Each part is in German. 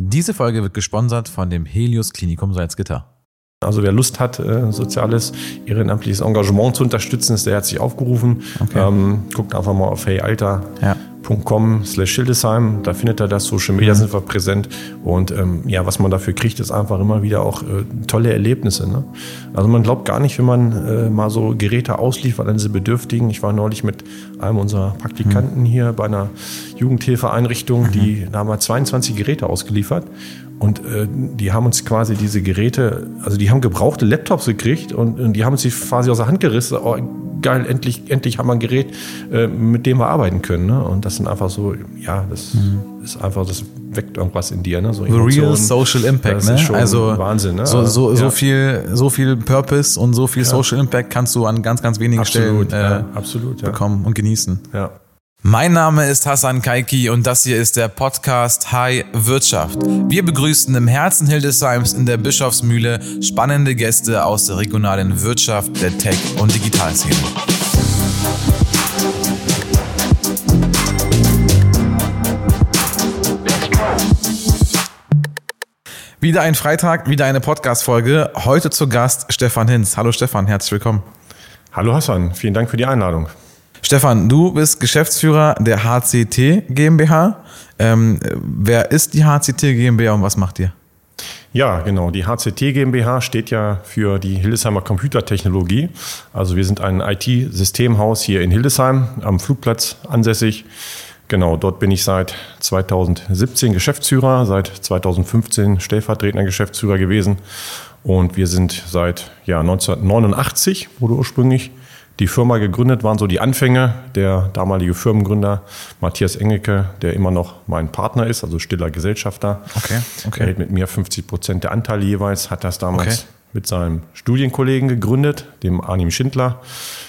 Diese Folge wird gesponsert von dem Helios Klinikum Salzgitter. Also wer Lust hat, äh, soziales, ehrenamtliches Engagement zu unterstützen, ist der herzlich aufgerufen. Okay. Ähm, guckt einfach mal auf heyalter.com slash Schildesheim. Da findet er das. Social Media sind wir präsent. Und ähm, ja, was man dafür kriegt, ist einfach immer wieder auch äh, tolle Erlebnisse. Ne? Also man glaubt gar nicht, wenn man äh, mal so Geräte ausliefert an diese Bedürftigen. Ich war neulich mit einem unserer Praktikanten hier bei einer Jugendhilfeeinrichtung, die da haben wir 22 Geräte ausgeliefert. Und äh, die haben uns quasi diese Geräte, also die haben gebrauchte Laptops gekriegt und, und die haben uns die quasi aus der Hand gerissen. Oh, geil, endlich, endlich haben wir ein Gerät, äh, mit dem wir arbeiten können. Ne? Und das sind einfach so, ja, das ist einfach, das weckt irgendwas in dir. Ne? So The real. Social Impact, Das ne? also Wahnsinn. Ne? so, so, so Ja. viel, so viel Purpose und so viel Social Impact kannst du an ganz, ganz wenigen Absolut, Stellen äh, ja, absolut, ja. bekommen und genießen. ja. Mein Name ist Hassan Kaiki und das hier ist der Podcast High Wirtschaft. Wir begrüßen im Herzen Hildesheims in der Bischofsmühle spannende Gäste aus der regionalen Wirtschaft, der Tech- und Digitalszene. Wieder ein Freitag, wieder eine Podcast-Folge. Heute zu Gast Stefan Hinz. Hallo Stefan, herzlich willkommen. Hallo Hassan, vielen Dank für die Einladung. Stefan, du bist Geschäftsführer der HCT GmbH. Ähm, wer ist die HCT GmbH und was macht ihr? Ja, genau. Die HCT GmbH steht ja für die Hildesheimer Computertechnologie. Also wir sind ein IT-Systemhaus hier in Hildesheim am Flugplatz ansässig. Genau, dort bin ich seit 2017 Geschäftsführer, seit 2015 stellvertretender Geschäftsführer gewesen. Und wir sind seit ja, 1989, wurde ursprünglich die Firma gegründet, waren so die Anfänge. Der damalige Firmengründer Matthias Engelke, der immer noch mein Partner ist, also stiller Gesellschafter. Okay, okay. Er hält mit mir 50 Prozent der Anteile jeweils, hat das damals Okay. mit seinem Studienkollegen gegründet, dem Arnim Schindler.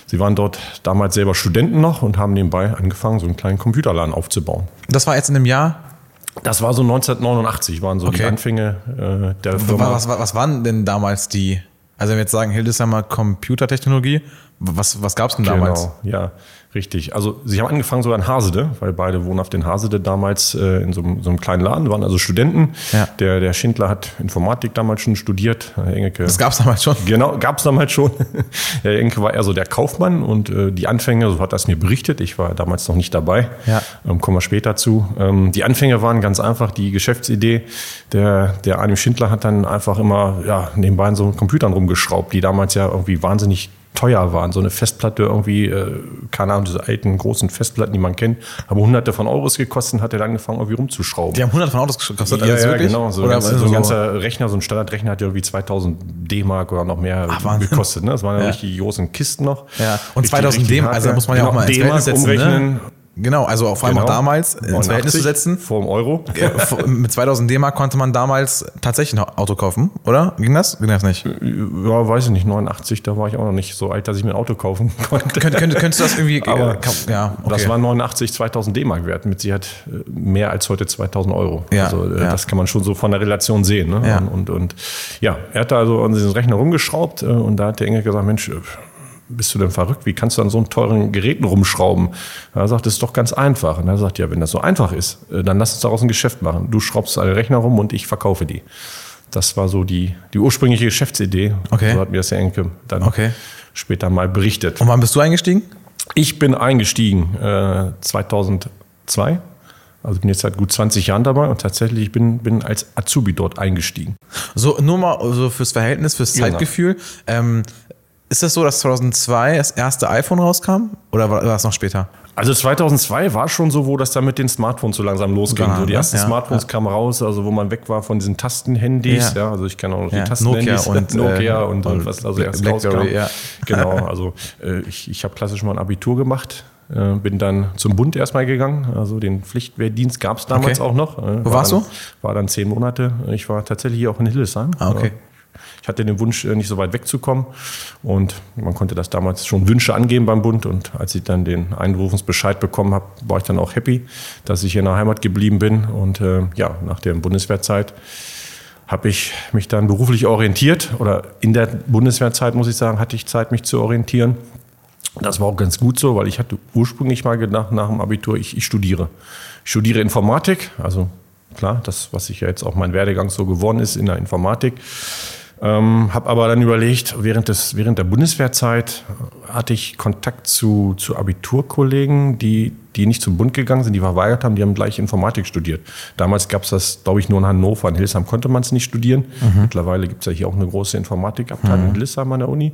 Sie waren dort damals selber Studenten noch und haben nebenbei angefangen, so einen kleinen Computerladen aufzubauen. Das war jetzt in dem Jahr. Das war so 1989, waren so die Okay. Anfänge äh, der Firma. Was, was, was waren denn damals die? Also wenn wir jetzt sagen Hildesheimer Computertechnologie, was, was gab es denn damals? Genau, ja, richtig. Also sie haben angefangen so in Hasede, weil beide wohnhaft in Hasede damals äh, in so, einem- so einem kleinen Laden, waren also Studenten. Ja. Der, der Schindler hat Informatik damals schon studiert. Herr Engelke Das gab es damals schon. Genau, gab es damals schon. Herr Enke war eher so der Kaufmann und äh, die Anfänge, so hat er es mir berichtet, ich war damals noch nicht dabei, Ja. ähm, kommen wir später zu. Ähm, die Anfänge waren ganz einfach, die Geschäftsidee, der, der Arnim Schindler hat dann einfach immer ja, nebenbei so Computern rumgeschraubt, die damals ja irgendwie wahnsinnig teuer waren. So eine Festplatte irgendwie, äh, keine Ahnung, diese alten großen Festplatten, die man kennt, haben hunderte von Euros gekostet hat er dann angefangen, irgendwie rumzuschrauben. Die haben hunderte von Autos gekostet. Ja, also ja, wirklich? genau. So, Oder ganz, so ein ganzer Rechner, so ein Standardrechner hat ja irgendwie 2000 D-Mark oder noch mehr Ach, gekostet. Ne? Das waren ja, Ja. richtig großen Kisten noch. Ja, und Richtig, 2000 richtig D, hart, also muss man ja auch mal ins D-Mark setzen. umrechnen. Ne? Genau, also allem auch Genau. damals ins Verhältnis zu 89 setzen. Vor dem Euro. Mit 2000 D-Mark konnte man damals tatsächlich ein Auto kaufen, oder? Ging das? Ging das nicht? Ja, weiß ich nicht, 89, da war ich auch noch nicht so alt, dass ich mir ein Auto kaufen konnte. Könnt, könnt, könntest du das irgendwie. Aber äh, ja, okay. Das war 89, 2000 D-Mark wert, mit Sicherheit äh, mehr als heute 2000 Euro. Ja, also äh, ja. das kann man schon so von der Relation sehen. Ne? Ja. Und, und, und ja, er hat da also an diesen Rechner rumgeschraubt äh, und da hat der Engel gesagt, Mensch, äh, bist du denn verrückt? Wie kannst du an so einen teuren Geräten rumschrauben? Er sagt, das ist doch ganz einfach. Und er sagt, ja, wenn das so einfach ist, äh, dann lass uns daraus ein Geschäft machen. Du schraubst alle Rechner rum und ich verkaufe die. Das war so die, die ursprüngliche Geschäftsidee. Okay. So hat mir das der Enke dann Okay. später mal berichtet. Und wann bist du eingestiegen? Ich bin eingestiegen äh, 2002. Also bin jetzt seit gut 20 Jahren dabei und tatsächlich ich bin, bin als Azubi dort eingestiegen. So, nur mal so fürs Verhältnis, fürs Genau. Zeitgefühl. Ähm, ist das so, dass 2002 das erste iPhone rauskam? Oder war war das noch später? Also 2002 war schon so, wo das dann mit den Smartphones so langsam losging. Genau, So die ne? ersten Ja, Smartphones kamen raus, also wo man weg war von diesen Tastenhandys. Ja. Ja. also ich kenne auch noch Ja, die Tastenhandys. Nokia und, Nokia äh, und, und und was also erst Blackberry, rauskam. ja. Genau, also äh, ich, ich habe klassisch mal ein Abitur gemacht. äh, Bin dann zum Bund erstmal gegangen. Also den Pflichtwehrdienst gab es damals Okay. auch noch. äh, Wo war warst dann, du? War dann zehn Monate. Ich war tatsächlich hier auch in Hildesheim. Ah, okay. Ich hatte den Wunsch, äh, nicht so weit wegzukommen. Und man konnte das damals schon Wünsche angeben beim Bund. Und als ich dann den Einberufungsbescheid bekommen habe, war ich dann auch happy, dass ich hier in der Heimat geblieben bin. Und äh, ja, nach der Bundeswehrzeit habe ich mich dann beruflich orientiert. Oder in der Bundeswehrzeit, muss ich sagen, hatte ich Zeit, mich zu orientieren. Das war auch ganz gut so, weil ich hatte ursprünglich mal gedacht, nach dem Abitur, ich, ich studiere. Ich studiere Informatik, also klar, das, was sich ja jetzt auch mein Werdegang so geworden ist in der Informatik. Ähm, habe aber dann überlegt, während, des, während der Bundeswehrzeit hatte ich Kontakt zu, zu Abiturkollegen, die, die nicht zum Bund gegangen sind, die verweigert haben, die haben gleich Informatik studiert. Damals gab es das, glaube ich, nur in Hannover. In Hildesheim konnte man es nicht studieren. Mhm. Mittlerweile gibt es ja hier auch eine große Informatikabteilung mhm. in Hildesheim an der Uni.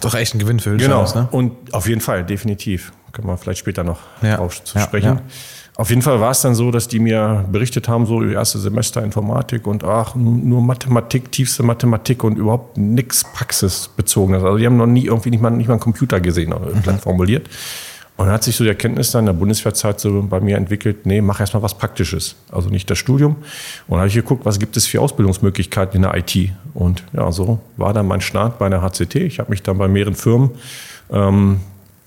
Doch echt ein Gewinn für Hildesheim. Genau, ne? und auf jeden Fall, definitiv. Können wir vielleicht später noch ja. drauf zu sprechen. Ja. Auf jeden Fall war es dann so, dass die mir berichtet haben, so erste Semester Informatik und ach, nur Mathematik, tiefste Mathematik und überhaupt nichts praxisbezogenes. Also die haben noch nie irgendwie nicht mal, nicht mal einen Computer gesehen, mhm. platt formuliert. Und dann hat sich so die Erkenntnis dann in der Bundeswehrzeit so bei mir entwickelt, nee, mach erstmal was Praktisches. Also nicht das Studium. Und dann habe ich geguckt, was gibt es für Ausbildungsmöglichkeiten in der IT. Und ja, so war dann mein Start bei der HCT. Ich habe mich dann bei mehreren Firmen, ähm,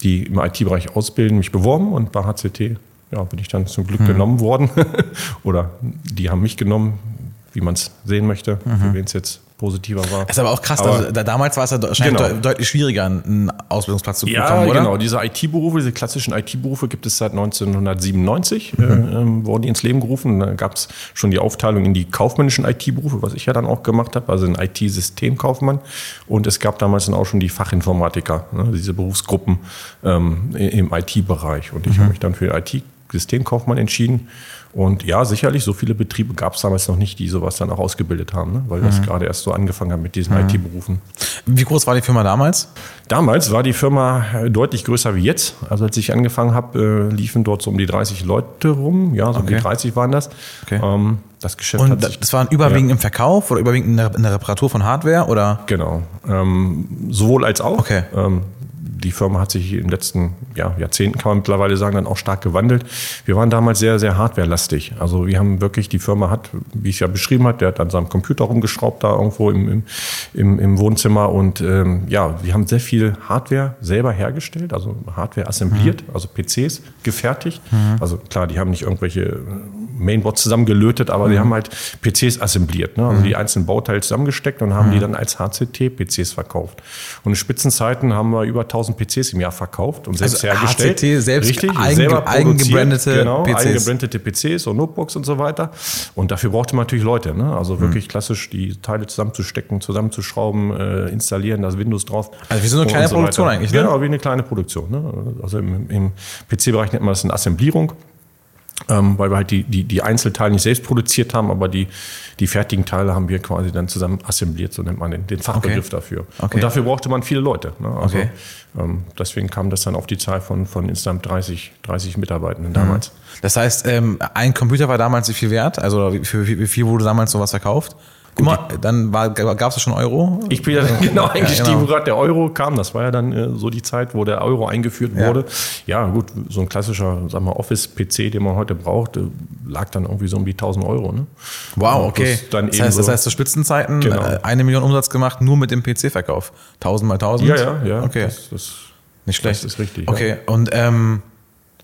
die im IT-Bereich ausbilden, mich beworben und bei HCT ja, bin ich dann zum Glück mhm. genommen worden. Oder die haben mich genommen, wie man es sehen möchte, mhm. für wen es jetzt positiver war. ist aber auch krass, aber, also, damals war es ja wahrscheinlich genau. deutlich schwieriger, einen Ausbildungsplatz zu bekommen, ja, oder? genau. Diese IT-Berufe, diese klassischen IT-Berufe gibt es seit 1997, mhm. äh, ähm, wurden die ins Leben gerufen. Da gab es schon die Aufteilung in die kaufmännischen IT-Berufe, was ich ja dann auch gemacht habe, also ein IT-Systemkaufmann. Und es gab damals dann auch schon die Fachinformatiker, ne, diese Berufsgruppen ähm, im IT-Bereich. Und ich mhm. habe mich dann für IT Systemkaufmann entschieden. Und ja, sicherlich, so viele Betriebe gab es damals noch nicht, die sowas dann auch ausgebildet haben, ne? weil das mhm. gerade erst so angefangen hat mit diesen mhm. IT-Berufen. Wie groß war die Firma damals? Damals war die Firma äh, deutlich größer wie jetzt. Also als ich angefangen habe, äh, liefen dort so um die 30 Leute rum. Ja, so okay. um die 30 waren das. Okay. Ähm, das Geschäft Und das waren überwiegend ja. im Verkauf oder überwiegend in der, in der, Reparatur von Hardware? Oder? Genau. Ähm, sowohl als auch. Okay. Ähm, die Firma hat sich in den letzten ja, Jahrzehnten, kann man mittlerweile sagen, dann auch stark gewandelt. Wir waren damals sehr, sehr hardwarelastig. Also wir haben wirklich, die Firma hat, wie ich es ja beschrieben habe, der hat an seinem Computer rumgeschraubt da irgendwo im, im, im Wohnzimmer und ähm, ja, wir haben sehr viel Hardware selber hergestellt, also Hardware assembliert, mhm. also PCs gefertigt. Mhm. Also klar, die haben nicht irgendwelche Mainboards zusammengelötet, aber mhm. wir haben halt PCs assembliert, ne? also mhm. die einzelnen Bauteile zusammesteckt und haben die mhm. dann als HCT-PCs verkauft. Und in Spitzenzeiten haben wir über 1000 PCs im Jahr verkauft und selbst also hergestellt. HCT selbst Richtig, eigen, selber eigengebrandete genau, PCs. Eigengebrandete PCs und Notebooks und so weiter. Und dafür brauchte man natürlich Leute, ne? also wirklich mhm. klassisch die Teile zusammenzustecken, zusammenzuschrauben, äh, installieren, das Windows drauf. Also wie so eine kleine so Produktion eigentlich, ne? Genau, wie eine kleine Produktion. Ne? Also im, im PC-Bereich nennt man das eine Assemblierung ähm, weil wir halt die, die, die Einzelteile nicht selbst produziert haben, aber die, die fertigen Teile haben wir quasi dann zusammen assembliert, so nennt man den, den Fachbegriff okay. dafür. Okay. Und dafür brauchte man viele Leute. Ne? Also, okay. ähm, deswegen kam das dann auf die Zahl von, von insgesamt 30, 30 Mitarbeitenden damals. Mhm. Das heißt, ähm, ein Computer war damals wie viel wert? Also wie, für, wie viel wurde damals sowas verkauft? Immer, dann gab es schon Euro? Ich bin ja dann genau eingestiegen, ja, genau. wo gerade der Euro kam. Das war ja dann äh, so die Zeit, wo der Euro eingeführt ja. wurde. Ja, gut, so ein klassischer, sag mal, Office-PC, den man heute braucht, äh, lag dann irgendwie so um die 1000 Euro. Ne? Wow, okay. Das, das, heißt, so, das heißt, zu Spitzenzeiten genau. Äh, eine Million Umsatz gemacht, nur mit dem PC-Verkauf. 1000 mal 1000? Ja, ja, ja. Okay. Das, das, Nicht schlecht. Das ist richtig. Okay, ja. und ähm,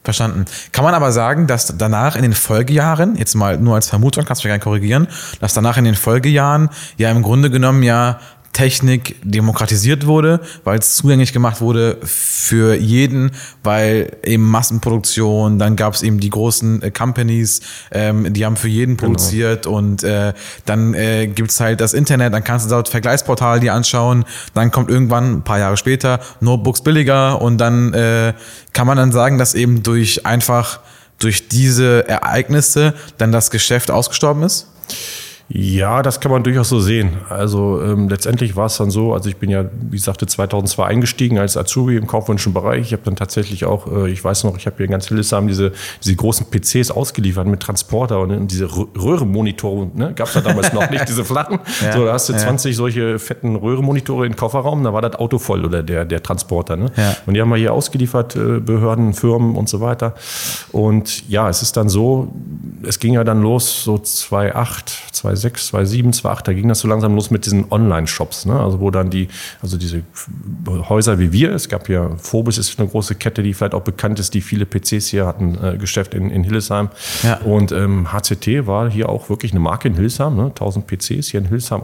Verstanden. Kann man aber sagen, dass danach in den Folgejahren, jetzt mal nur als Vermutung, kannst du mich gerne korrigieren, dass danach in den Folgejahren ja im Grunde genommen ja Technik demokratisiert wurde, weil es zugänglich gemacht wurde für jeden, weil eben Massenproduktion, dann gab es eben die großen äh, Companies, ähm, die haben für jeden genau. produziert und äh, dann äh, gibt es halt das Internet, dann kannst du dort Vergleichsportal dir anschauen, dann kommt irgendwann, ein paar Jahre später, Notebooks billiger und dann äh, kann man dann sagen, dass eben durch einfach durch diese Ereignisse dann das Geschäft ausgestorben ist? Ja, das kann man durchaus so sehen. Also ähm, letztendlich war es dann so, also ich bin ja, wie sagte, 2002 eingestiegen als Azubi im kaufmännischen Bereich. Ich habe dann tatsächlich auch, äh, ich weiß noch, ich habe hier in ganz Hildesheim diese, diese großen PCs ausgeliefert mit Transporter und, und diese Röhrenmonitore, ne? gab es da damals noch nicht, diese flachen. Ja, so, da hast du ja. 20 solche fetten Röhrenmonitore im Kofferraum, da war das Auto voll oder der, der Transporter. Ne? Ja. Und die haben wir hier ausgeliefert, äh, Behörden, Firmen und so weiter. Und ja, es ist dann so, es ging ja dann los, so 2008, 2006, 2006, 2007, 2008, da ging das so langsam los mit diesen Online-Shops, ne? also wo dann die, also diese Häuser wie wir, es gab hier, Phobis ist eine große Kette, die vielleicht auch bekannt ist, die viele PCs hier hatten, äh, Geschäft in, in Hildesheim. Ja. Und ähm, HCT war hier auch wirklich eine Marke in Hildesheim, ne? 1000 PCs hier in Hildesheim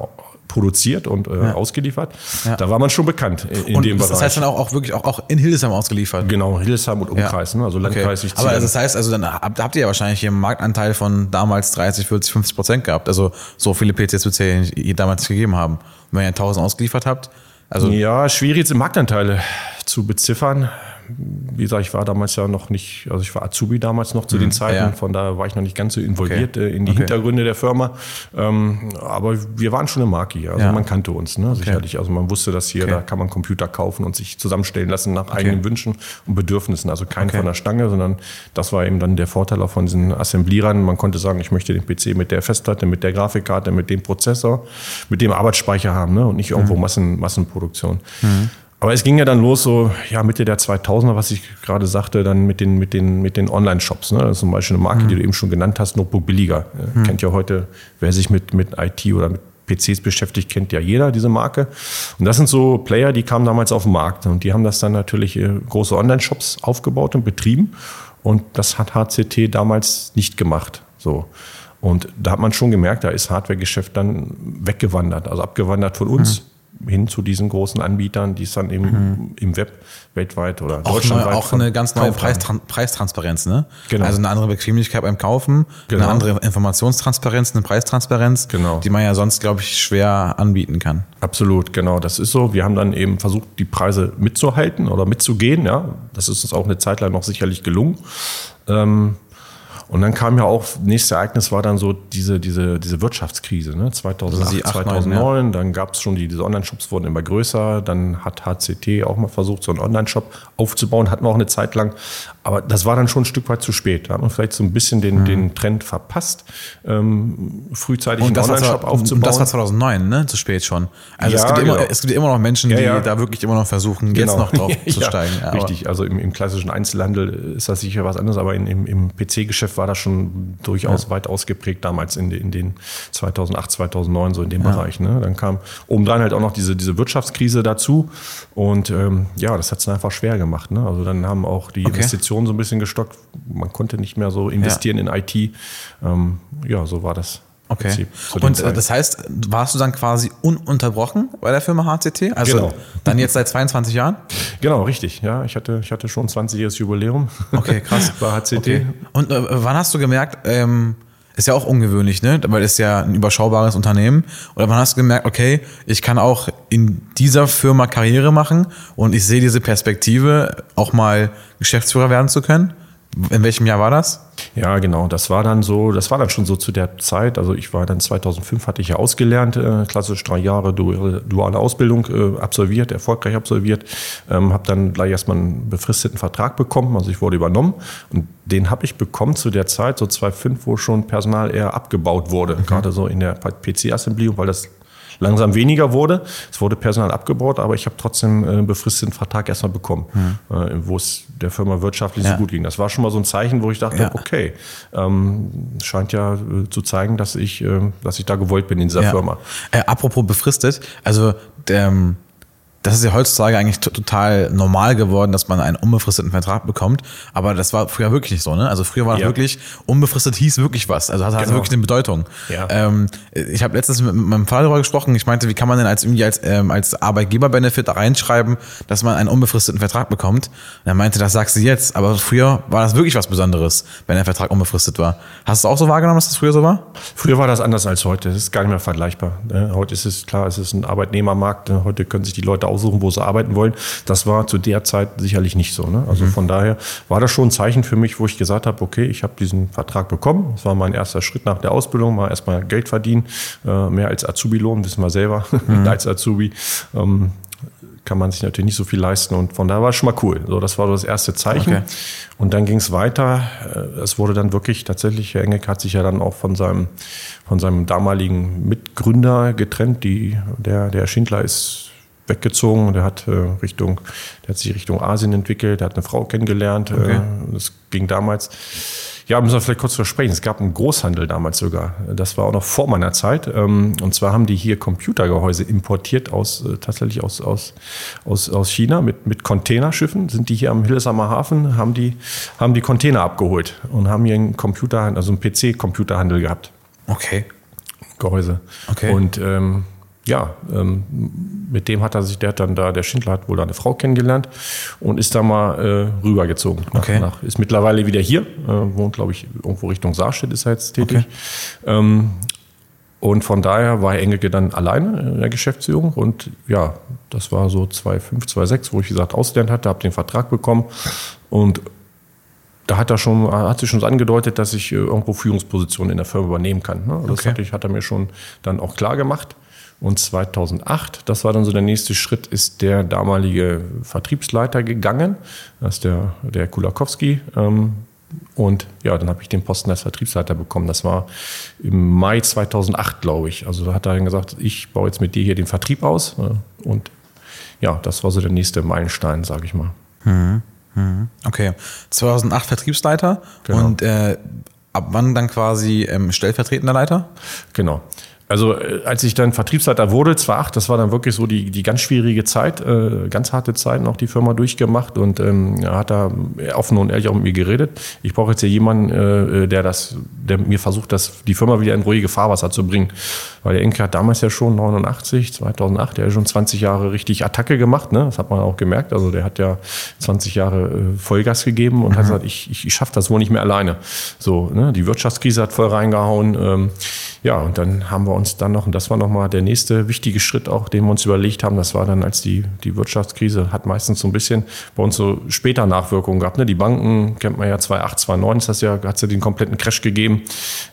produziert und äh, ja. ausgeliefert. Ja. Da war man schon bekannt in, in dem Bereich. Das heißt dann auch, auch wirklich auch, auch in Hildesheim ausgeliefert? Genau, Hildesheim und Umkreis, ja. ne? also Landkreis. Okay. Aber das heißt, also dann habt, habt ihr ja wahrscheinlich hier einen Marktanteil von damals 30, 40, 50 Prozent gehabt. Also so viele PCs wird es ja damals gegeben haben. wenn ihr 1000 ausgeliefert habt, also ja, schwierig jetzt Marktanteile zu beziffern wie gesagt, ich war damals ja noch nicht, also ich war Azubi damals noch zu mhm, den Zeiten, ja. von daher war ich noch nicht ganz so involviert okay. Äh, in die okay. Hintergründe der Firma. Ähm, aber wir waren schon eine Marke hier, also ja. man kannte uns, ne, sicherlich. Also man wusste, dass hier, da kann man Computer kaufen und sich zusammenstellen lassen nach eigenen Wünschen und Bedürfnissen. Also kein von der Stange, sondern das war eben dann der Vorteil auch von diesen Assemblierern. Man konnte sagen, ich möchte den PC mit der Festplatte, mit der Grafikkarte, mit dem Prozessor, mit dem Arbeitsspeicher haben ne, und nicht irgendwo mhm. Massen, Massenproduktion. Mhm. Aber es ging ja dann los, so ja, Mitte der 2000er, was ich gerade sagte, dann mit den, mit den, mit den Online-Shops. Ne? Zum Beispiel eine Marke, mhm. die du eben schon genannt hast, Notebook Billiger. Mhm. Kennt ja heute, wer sich mit, mit IT oder mit PCs beschäftigt, kennt ja jeder diese Marke. Und das sind so Player, die kamen damals auf den Markt und die haben das dann natürlich äh, große Online-Shops aufgebaut und betrieben. Und das hat HCT damals nicht gemacht. So. Und da hat man schon gemerkt, da ist Hardware-Geschäft dann weggewandert, also abgewandert von uns. Mhm hin zu diesen großen Anbietern, die es dann eben mhm. im Web weltweit oder auch deutschlandweit neu, Auch eine ganz neue Preistran Preistransparenz, ne? Genau. Also eine andere Bequemlichkeit beim Kaufen, genau. eine andere Informationstransparenz, eine Preistransparenz, genau. die man ja sonst, glaube ich, schwer anbieten kann. Absolut, genau, das ist so. Wir haben dann eben versucht, die Preise mitzuhalten oder mitzugehen, ja. Das ist uns auch eine Zeit lang noch sicherlich gelungen. Ähm, und dann kam ja auch, nächstes Ereignis war dann so diese, diese, diese Wirtschaftskrise, ne? 2008, 2009. Ja. Dann gab es schon die, diese Online-Shops wurden immer größer. Dann hat HCT auch mal versucht, so einen Online-Shop aufzubauen. Hatten wir auch eine Zeit lang. Aber das war dann schon ein Stück weit zu spät. Da hat man vielleicht so ein bisschen den, mhm. den Trend verpasst, ähm, frühzeitig einen Online-Shop aufzubauen. Und das war 2009, ne? Zu spät schon. Also ja, es, gibt genau. immer, es gibt immer noch Menschen, die ja, da wirklich immer noch versuchen, genau. jetzt noch drauf zu steigen. richtig. Also im, im, klassischen Einzelhandel ist das sicher was anderes, aber in, im, im PC-Geschäft war das schon durchaus ja. weit ausgeprägt damals in, in, den 2008, 2009, so in dem ja. Bereich. Ne? Dann kam obendrein halt auch noch diese, diese Wirtschaftskrise dazu. Und ähm, ja, das hat es einfach schwer gemacht. Ne? Also dann haben auch die okay. Investitionen so ein bisschen gestockt. Man konnte nicht mehr so investieren ja. in IT. Ähm, ja, so war das. Okay. Und äh, das heißt, warst du dann quasi ununterbrochen bei der Firma HCT? Also genau. dann jetzt seit 22 Jahren? Genau, richtig. Ja, ich hatte, ich hatte schon 20-jähriges Jubiläum. Okay, krass. bei HCT. Okay. Und äh, wann hast du gemerkt, ähm, ist ja auch ungewöhnlich, ne? Weil es ja ein überschaubares Unternehmen. Oder wann hast du gemerkt, okay, ich kann auch in dieser Firma Karriere machen und ich sehe diese Perspektive, auch mal Geschäftsführer werden zu können? In welchem Jahr war das? Ja, genau. Das war dann so, das war dann schon so zu der Zeit. Also ich war dann 2005 hatte ich ja ausgelernt, äh, klassisch drei Jahre duale Ausbildung äh, absolviert, erfolgreich absolviert. Ähm, habe dann gleich erstmal einen befristeten Vertrag bekommen. Also ich wurde übernommen und den habe ich bekommen zu der Zeit, so 2005, wo schon Personal eher abgebaut wurde, mhm. gerade so in der PC-Assembly, weil das langsam weniger wurde. Es wurde Personal abgebaut, aber ich habe trotzdem einen äh, befristeten Vertrag erstmal bekommen, mhm. wo es der Firma wirtschaftlich ja. so gut ging. Das war schon mal so ein Zeichen, wo ich dachte, ja. okay, ähm, scheint ja äh, zu zeigen, dass ich, äh, dass ich da gewollt bin in dieser. Firma. Äh, apropos befristet, also der, ähm, das ist ja heutzutage eigentlich total normal geworden, dass man einen unbefristeten Vertrag bekommt. Aber das war früher wirklich nicht so, ne? Also früher war das ja. wirklich, unbefristet hieß wirklich was. Also hat, genau. wirklich eine Bedeutung. Ja. Ähm, ich habe letztens mit meinem Vater darüber gesprochen. Ich meinte, wie kann man denn als irgendwie als, ähm, als Arbeitgeber-Benefit reinschreiben, dass man einen unbefristeten Vertrag bekommt? Und er meinte, das sagst du jetzt. Aber früher war das wirklich was Besonderes, wenn der Vertrag unbefristet war. Hast du auch so wahrgenommen, dass das früher so war? Früher war das anders als heute. Das ist gar nicht mehr vergleichbar. Ne? Heute ist es klar, es ist ein Arbeitnehmermarkt. Heute können sich die Leute aussuchen, wo sie arbeiten wollen. Das war zu der Zeit sicherlich nicht so. Ne? Also mhm. von daher war das schon ein Zeichen für mich, wo ich gesagt habe, okay, ich habe diesen Vertrag bekommen. Das war mein erster Schritt nach der Ausbildung, mal erstmal Geld verdienen, äh, mehr als Azubi-Lohn, wissen wir selber, mhm. als Azubi. Ähm, kann man sich natürlich nicht so viel leisten und von da war es schon mal cool. So, das war so das erste Zeichen. Okay. Und dann ging es weiter. Äh, es wurde dann wirklich tatsächlich, Herr Engeck hat sich ja dann auch von seinem, von seinem damaligen Mitgründer getrennt. Die, der, der Schindler ist weggezogen. Der hat äh, Richtung, der hat sich Richtung Asien entwickelt. Der hat eine Frau kennengelernt. Äh, okay. Das ging damals. Ja, müssen wir vielleicht kurz versprechen. Es gab einen Großhandel damals sogar. Das war auch noch vor meiner Zeit. Ähm, und zwar haben die hier Computergehäuse importiert aus äh, tatsächlich aus, aus, aus, aus China mit, mit Containerschiffen. Sind die hier am Hildesheimer Hafen, haben die, haben die Container abgeholt und haben hier einen Computer, also einen PC-Computerhandel gehabt. Okay. Gehäuse. Okay. Und ähm, ja, ähm, mit dem hat er sich, der hat dann da, der Schindler hat wohl eine Frau kennengelernt und ist da mal äh, rübergezogen. Nach, okay. Nach, ist mittlerweile wieder hier, äh, wohnt, glaube ich, irgendwo Richtung Saarstedt ist er jetzt tätig. Okay. Ähm, und von daher war Herr Engelke dann alleine in der Geschäftsführung. Und ja, das war so 2005, 2006, wo ich gesagt ausgelernt hatte, habe den Vertrag bekommen. Und da hat er schon, hat sich schon angedeutet, dass ich äh, irgendwo Führungspositionen in der Firma übernehmen kann. Ne? Das okay. hatte ich, hat er mir schon dann auch klar gemacht. Und 2008, das war dann so der nächste Schritt, ist der damalige Vertriebsleiter gegangen. Das ist der, der Kulakowski. Ähm, und ja, dann habe ich den Posten als Vertriebsleiter bekommen. Das war im Mai 2008, glaube ich. Also da hat er dann gesagt, ich baue jetzt mit dir hier den Vertrieb aus. Ne? Und ja, das war so der nächste Meilenstein, sage ich mal. Mhm. Mhm. Okay, 2008 Vertriebsleiter genau. und äh, ab wann dann quasi ähm, stellvertretender Leiter? Genau. Also äh, als ich dann Vertriebsleiter wurde, 2008, das war dann wirklich so die, die ganz schwierige Zeit, äh, ganz harte Zeit noch die Firma durchgemacht und ähm, er hat da offen und ehrlich auch mit mir geredet. Ich brauche jetzt hier jemanden, äh, äh, der das, der mir versucht, das, die Firma wieder in ruhige Fahrwasser zu bringen. Weil der Enke hat damals ja schon 89, 2008, der hat schon 20 Jahre richtig Attacke gemacht, ne? das hat man auch gemerkt. Also der hat ja 20 Jahre äh, Vollgas gegeben und mhm. hat gesagt, ich, ich, ich schaffe das wohl nicht mehr alleine. So, ne? Die Wirtschaftskrise hat voll reingehauen. Ähm, ja, und dann haben wir uns dann noch, und das war nochmal der nächste wichtige Schritt auch, den wir uns überlegt haben, das war dann, als die, die Wirtschaftskrise hat meistens so ein bisschen bei uns so später Nachwirkungen gehabt. Ne? Die Banken, kennt man ja 2008, 2009, ist das ja, hat es ja den kompletten Crash gegeben,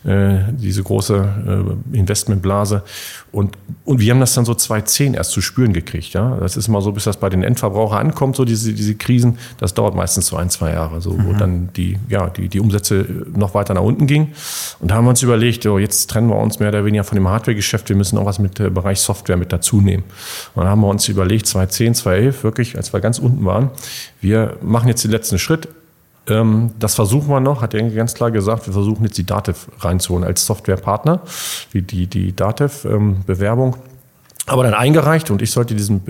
äh, diese große äh, Investmentblase. Und, und wir haben das dann so 2010 erst zu spüren gekriegt. Ja? Das ist immer so, bis das bei den Endverbrauchern ankommt, so diese, diese Krisen, das dauert meistens so ein, zwei Jahre, so, mhm. wo dann die, ja, die, die Umsätze noch weiter nach unten gingen. Und da haben wir uns überlegt, oh, jetzt trennen wir uns mehr oder weniger von dem Hardware-Geschäft, wir müssen auch was mit dem Bereich Software mit dazu nehmen. Und dann haben wir uns überlegt, 2010, 2011, wirklich, als wir ganz unten waren, wir machen jetzt den letzten Schritt, ähm, das versuchen wir noch, hat er ganz klar gesagt, wir versuchen jetzt die Dativ reinzuholen als Softwarepartner, wie die, die Dativ-Bewerbung. Aber dann eingereicht und ich sollte diesen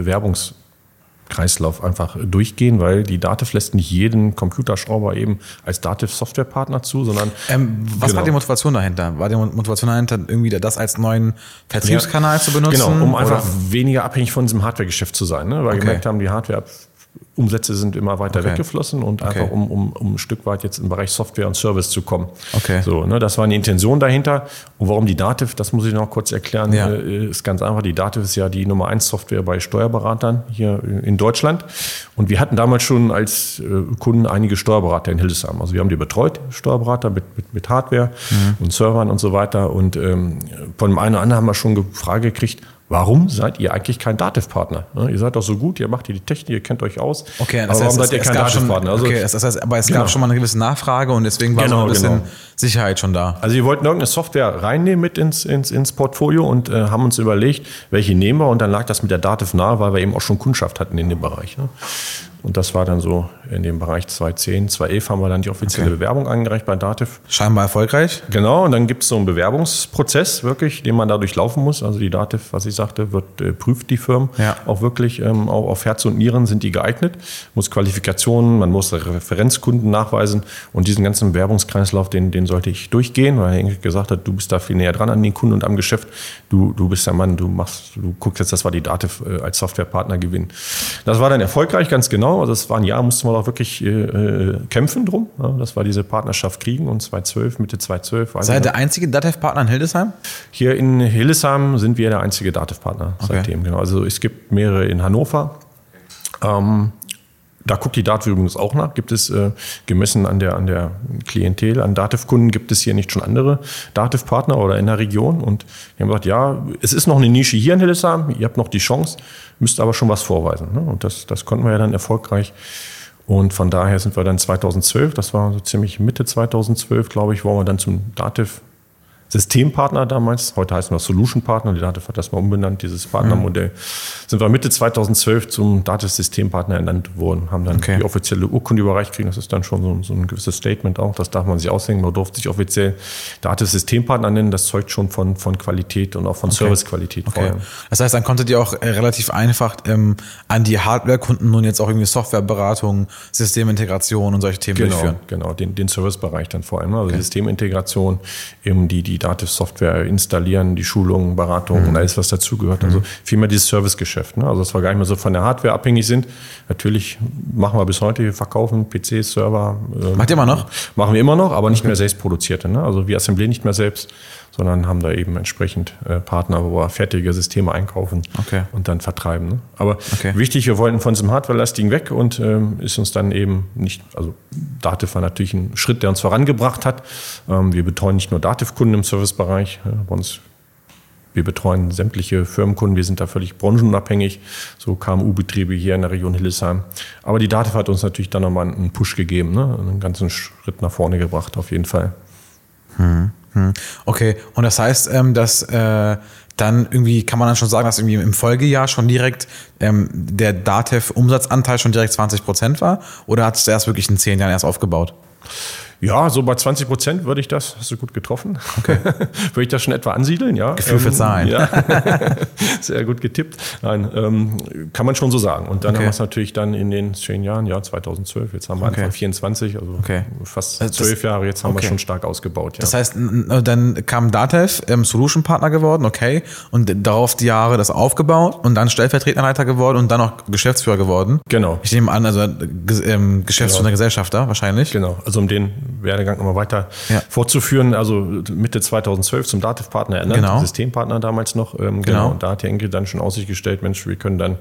Bewerbungskreislauf einfach durchgehen, weil die Dativ lässt nicht jeden Computerschrauber eben als Dativ-Softwarepartner zu, sondern. Ähm, was genau. war die Motivation dahinter? War die Motivation dahinter, irgendwie das als neuen Vertriebskanal ja, zu benutzen? Genau, um einfach oder? weniger abhängig von diesem Hardware-Geschäft zu sein, ne? weil okay. gemerkt haben, die Hardware Umsätze sind immer weiter okay. weggeflossen und okay. einfach um, um, um ein Stück weit jetzt im Bereich Software und Service zu kommen. Okay. So, ne, das war eine Intention dahinter. Und warum die Dativ, das muss ich noch kurz erklären, ja. äh, ist ganz einfach. Die Dativ ist ja die Nummer eins Software bei Steuerberatern hier in Deutschland. Und wir hatten damals schon als äh, Kunden einige Steuerberater in Hildesheim. Also wir haben die betreut, Steuerberater mit, mit, mit Hardware mhm. und Servern und so weiter. Und ähm, von dem einen oder anderen haben wir schon eine Frage gekriegt, Warum seid ihr eigentlich kein Dativ-Partner? Ne, ihr seid doch so gut, ihr macht hier die Technik, ihr kennt euch aus. Okay, das aber warum heißt, seid ihr kein Dativ-Partner? Also, okay, das heißt, aber es genau. gab schon mal eine gewisse Nachfrage und deswegen war genau, so ein bisschen genau. Sicherheit schon da. Also wir wollten irgendeine Software reinnehmen mit ins, ins, ins Portfolio und äh, haben uns überlegt, welche nehmen wir und dann lag das mit der Dativ nahe, weil wir eben auch schon Kundschaft hatten in dem Bereich. Ne? Und das war dann so in dem Bereich 2010, 2011 haben wir dann die offizielle okay. Bewerbung eingereicht bei Dativ. Scheinbar erfolgreich. Genau, und dann gibt es so einen Bewerbungsprozess wirklich, den man dadurch laufen muss. Also die Dativ, was ich sagte, wird äh, prüft die Firmen ja. auch wirklich, ähm, auch auf Herz und Nieren sind die geeignet. Muss Qualifikationen, man muss Referenzkunden nachweisen und diesen ganzen Bewerbungskreislauf, den, den sollte ich durchgehen, weil Henrik gesagt hat, du bist da viel näher dran an den Kunden und am Geschäft. Du, du bist der Mann, du machst, du guckst jetzt, dass wir die Dativ äh, als Softwarepartner gewinnen. Das war dann erfolgreich, ganz genau. Also es war ein Jahr, mussten wir auch wirklich äh, äh, kämpfen drum. Ja, das war diese Partnerschaft kriegen und 2012, Mitte 2012. Seid ihr der einzige Datev-Partner in Hildesheim? Hier in Hildesheim sind wir der einzige Datev-Partner okay. seitdem. Genau. Also es gibt mehrere in Hannover. Ähm, da guckt die Dativ übrigens auch nach. Gibt es äh, gemessen an der, an der Klientel, an Dativ-Kunden, gibt es hier nicht schon andere Dativ-Partner oder in der Region? Und wir haben gesagt, ja, es ist noch eine Nische hier in Hildesheim, ihr habt noch die Chance, müsst aber schon was vorweisen. Ne? Und das, das konnten wir ja dann erfolgreich. Und von daher sind wir dann 2012, das war so ziemlich Mitte 2012, glaube ich, wo wir dann zum Dativ Systempartner damals, heute heißen wir Solution Partner, die Dativ hat das mal umbenannt, dieses Partnermodell, sind wir Mitte 2012 zum Dativ-Systempartner ernannt worden, haben dann okay. die offizielle Urkunde überreicht kriegen, das ist dann schon so, so, ein gewisses Statement auch, das darf man sich aushängen, man durfte sich offiziell Dativ-Systempartner nennen, das zeugt schon von, von Qualität und auch von okay. Servicequalität okay. vor Das heißt, dann konntet ihr auch äh, relativ einfach ähm, an die Hardware-Kunden nun jetzt auch irgendwie Softwareberatung, Systemintegration und solche Themen genau, durchführen. Genau, den, den Servicebereich dann vor allem, also Systemintegration, eben die, die Dativ-Software installieren, die Schulungen, Beratungen mhm. und alles, was dazugehört. Also mhm. vielmehr dieses Servicegeschäft. Ne? Also dass wir gar nicht mehr so von der Hardware abhängig sind. Natürlich machen wir bis heute, wir verkaufen PCs, Server. Macht ihr immer noch? Machen wir immer noch, aber nicht okay. mehr selbst produzierte. Ne? Also wir assemblieren nicht mehr selbst, sondern haben da eben entsprechend äh, Partner, wo wir fertige Systeme einkaufen okay. und dann vertreiben. Ne? Aber okay. wichtig, wir wollten von diesem Hardware-lastigen weg und ähm, ist uns dann eben nicht, also Dativ war natürlich ein Schritt, der uns vorangebracht hat. Ähm, wir betreuen nicht nur Dativ-Kunden im Servicebereich, äh, bei uns wir betreuen sämtliche Firmenkunden, wir sind da völlig branchenunabhängig, so KMU-Betriebe hier in der Region Hildesheim. Aber die Dativ hat uns natürlich dann nochmal einen Push gegeben, ne? einen ganzen Schritt nach vorne gebracht, auf jeden Fall. Hm. Hm. Okay, und das heißt, ähm, dass äh, dann irgendwie kann man dann schon sagen, dass irgendwie im Folgejahr schon direkt ähm, der DATEV-Umsatzanteil schon direkt 20 Prozent war? Oder hat es erst wirklich in zehn Jahren erst aufgebaut? Ja, so bei 20 Prozent würde ich das, hast du gut getroffen, okay. würde ich das schon etwa ansiedeln, ja. Gefühl für ähm, Zahlen. Ja. Sehr gut getippt. Nein, ähm, kann man schon so sagen. Und dann okay. haben wir es natürlich dann in den zehn Jahren, ja, 2012, jetzt haben wir okay. Anfang 24, also okay. fast also zwölf Jahre, jetzt haben wir schon stark ausgebaut. Ja. Das heißt, dann kam Datev ähm, Solution Partner geworden, okay, und darauf die Jahre das aufgebaut und dann Stellvertreterleiter geworden und dann auch Geschäftsführer geworden. Genau. Ich nehme an, also ähm, Geschäftsführer genau. Gesellschafter wahrscheinlich. Genau, also um den Werdegang nochmal weiter ja. fortzuführen. Also Mitte 2012 zum Dativ-Partner ernannt, genau. Systempartner damals noch. Ähm, genau. genau. Und da hat die Enkel dann schon Aussicht gestellt, Mensch, wir können dann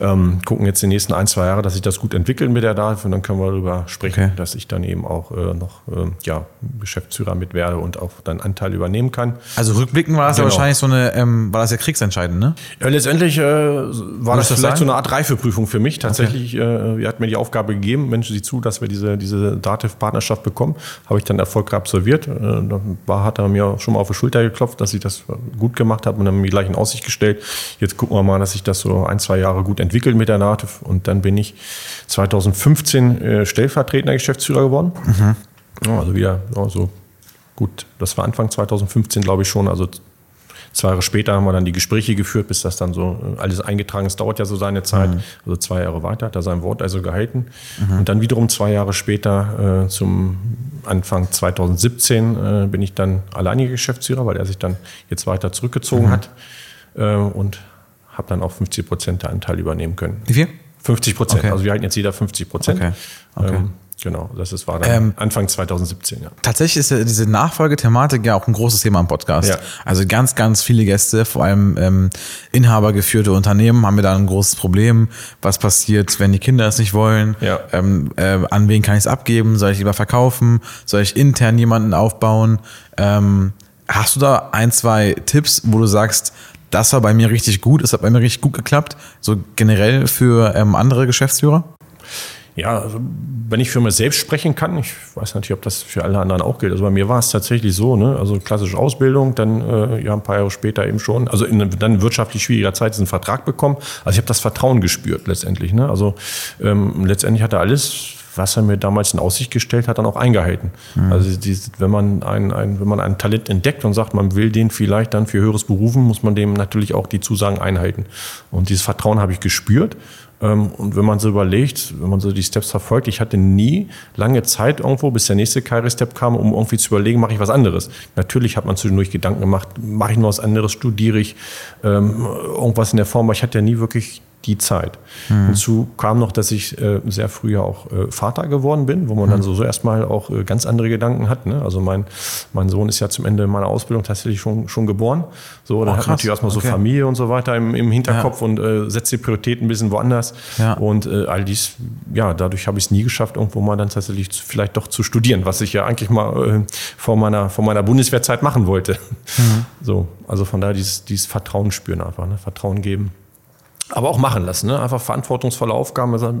ähm, gucken jetzt die nächsten ein, zwei Jahre, dass sich das gut entwickelt mit der Dativ und dann können wir darüber sprechen, okay. dass ich dann eben auch äh, noch äh, ja, Geschäftsführer mit werde und auch dann Anteil übernehmen kann. Also rückblickend war das genau. ja wahrscheinlich so eine, ähm, war das ja kriegsentscheidend, ne? Ja, letztendlich äh, war das, das vielleicht sein? so eine Art Reifeprüfung für mich. Tatsächlich, okay. äh, er hat mir die Aufgabe gegeben, Mensch, sieh zu, dass wir diese, diese Dativ-Partnerschaft bekommen. Habe ich dann erfolgreich absolviert. Äh, da war, hat er mir schon mal auf die Schulter geklopft, dass ich das gut gemacht habe und dann mir gleich in Aussicht gestellt. Jetzt gucken wir mal, dass sich das so ein, zwei Jahre gut entwickelt mit der Nativ. Und dann bin ich 2015 äh, stellvertretender Geschäftsführer geworden. Mhm. also wieder so gut, das war Anfang 2015, glaube ich schon. Also Zwei Jahre später haben wir dann die Gespräche geführt, bis das dann so äh, alles eingetragen ist. Dauert ja so seine Zeit. Mhm. Also zwei Jahre weiter hat er sein Wort also gehalten. Mhm. Und dann wiederum zwei Jahre später, äh, zum Anfang 2017, äh, bin ich dann alleiniger Geschäftsführer, weil er sich dann jetzt weiter zurückgezogen mhm. hat. Äh, und habe dann auch 50 Prozent der Anteil übernehmen können. Wie viel? 50 Prozent. Okay. Also wir halten jetzt jeder 50 Prozent. Okay. Okay. Ähm, Genau, das ist, war dann ähm, Anfang 2017, ja. Tatsächlich ist ja diese Nachfolgethematik ja auch ein großes Thema im Podcast. Ja. Also ganz, ganz viele Gäste, vor allem ähm, inhabergeführte Unternehmen, haben wir da ein großes Problem. Was passiert, wenn die Kinder es nicht wollen? Ja. Ähm, äh, an wen kann ich es abgeben? Soll ich lieber verkaufen? Soll ich intern jemanden aufbauen? Ähm, hast du da ein, zwei Tipps, wo du sagst, das war bei mir richtig gut, es hat bei mir richtig gut geklappt, so generell für ähm, andere Geschäftsführer? Ja, also wenn ich für mich selbst sprechen kann, ich weiß natürlich, ob das für alle anderen auch gilt. Also bei mir war es tatsächlich so, ne? also klassische Ausbildung, dann äh, ja ein paar Jahre später eben schon, also in dann wirtschaftlich schwieriger Zeit diesen Vertrag bekommen. Also ich habe das Vertrauen gespürt letztendlich. Ne? Also ähm, letztendlich hat er alles, was er mir damals in Aussicht gestellt hat, dann auch eingehalten. Mhm. Also die, wenn man ein, ein, wenn man ein Talent entdeckt und sagt, man will den vielleicht dann für höheres berufen, muss man dem natürlich auch die Zusagen einhalten. Und dieses Vertrauen habe ich gespürt und wenn man so überlegt, wenn man so die Steps verfolgt, ich hatte nie lange Zeit irgendwo, bis der nächste Karriere-Step kam, um irgendwie zu überlegen, mache ich was anderes. Natürlich hat man zwischendurch Gedanken gemacht, mache ich noch was anderes, studiere ich ähm, irgendwas in der Form, aber ich hatte ja nie wirklich die Zeit. Mhm. Hinzu kam noch, dass ich äh, sehr früh ja auch äh, Vater geworden bin, wo man mhm. dann so, so erstmal auch äh, ganz andere Gedanken hat. Ne? Also mein, mein Sohn ist ja zum Ende meiner Ausbildung tatsächlich schon, schon geboren. So, dann oh, hat man natürlich erstmal okay. so Familie und so weiter im, im Hinterkopf ja. und äh, setzt die Prioritäten ein bisschen woanders. Ja. Und äh, all dies, ja, dadurch habe ich es nie geschafft, irgendwo mal dann tatsächlich zu, vielleicht doch zu studieren, was ich ja eigentlich mal äh, vor, meiner, vor meiner Bundeswehrzeit machen wollte. Mhm. So, also von daher dieses, dieses Vertrauen spüren einfach, ne? Vertrauen geben aber auch machen lassen. Ne? Einfach verantwortungsvolle Aufgaben. Also,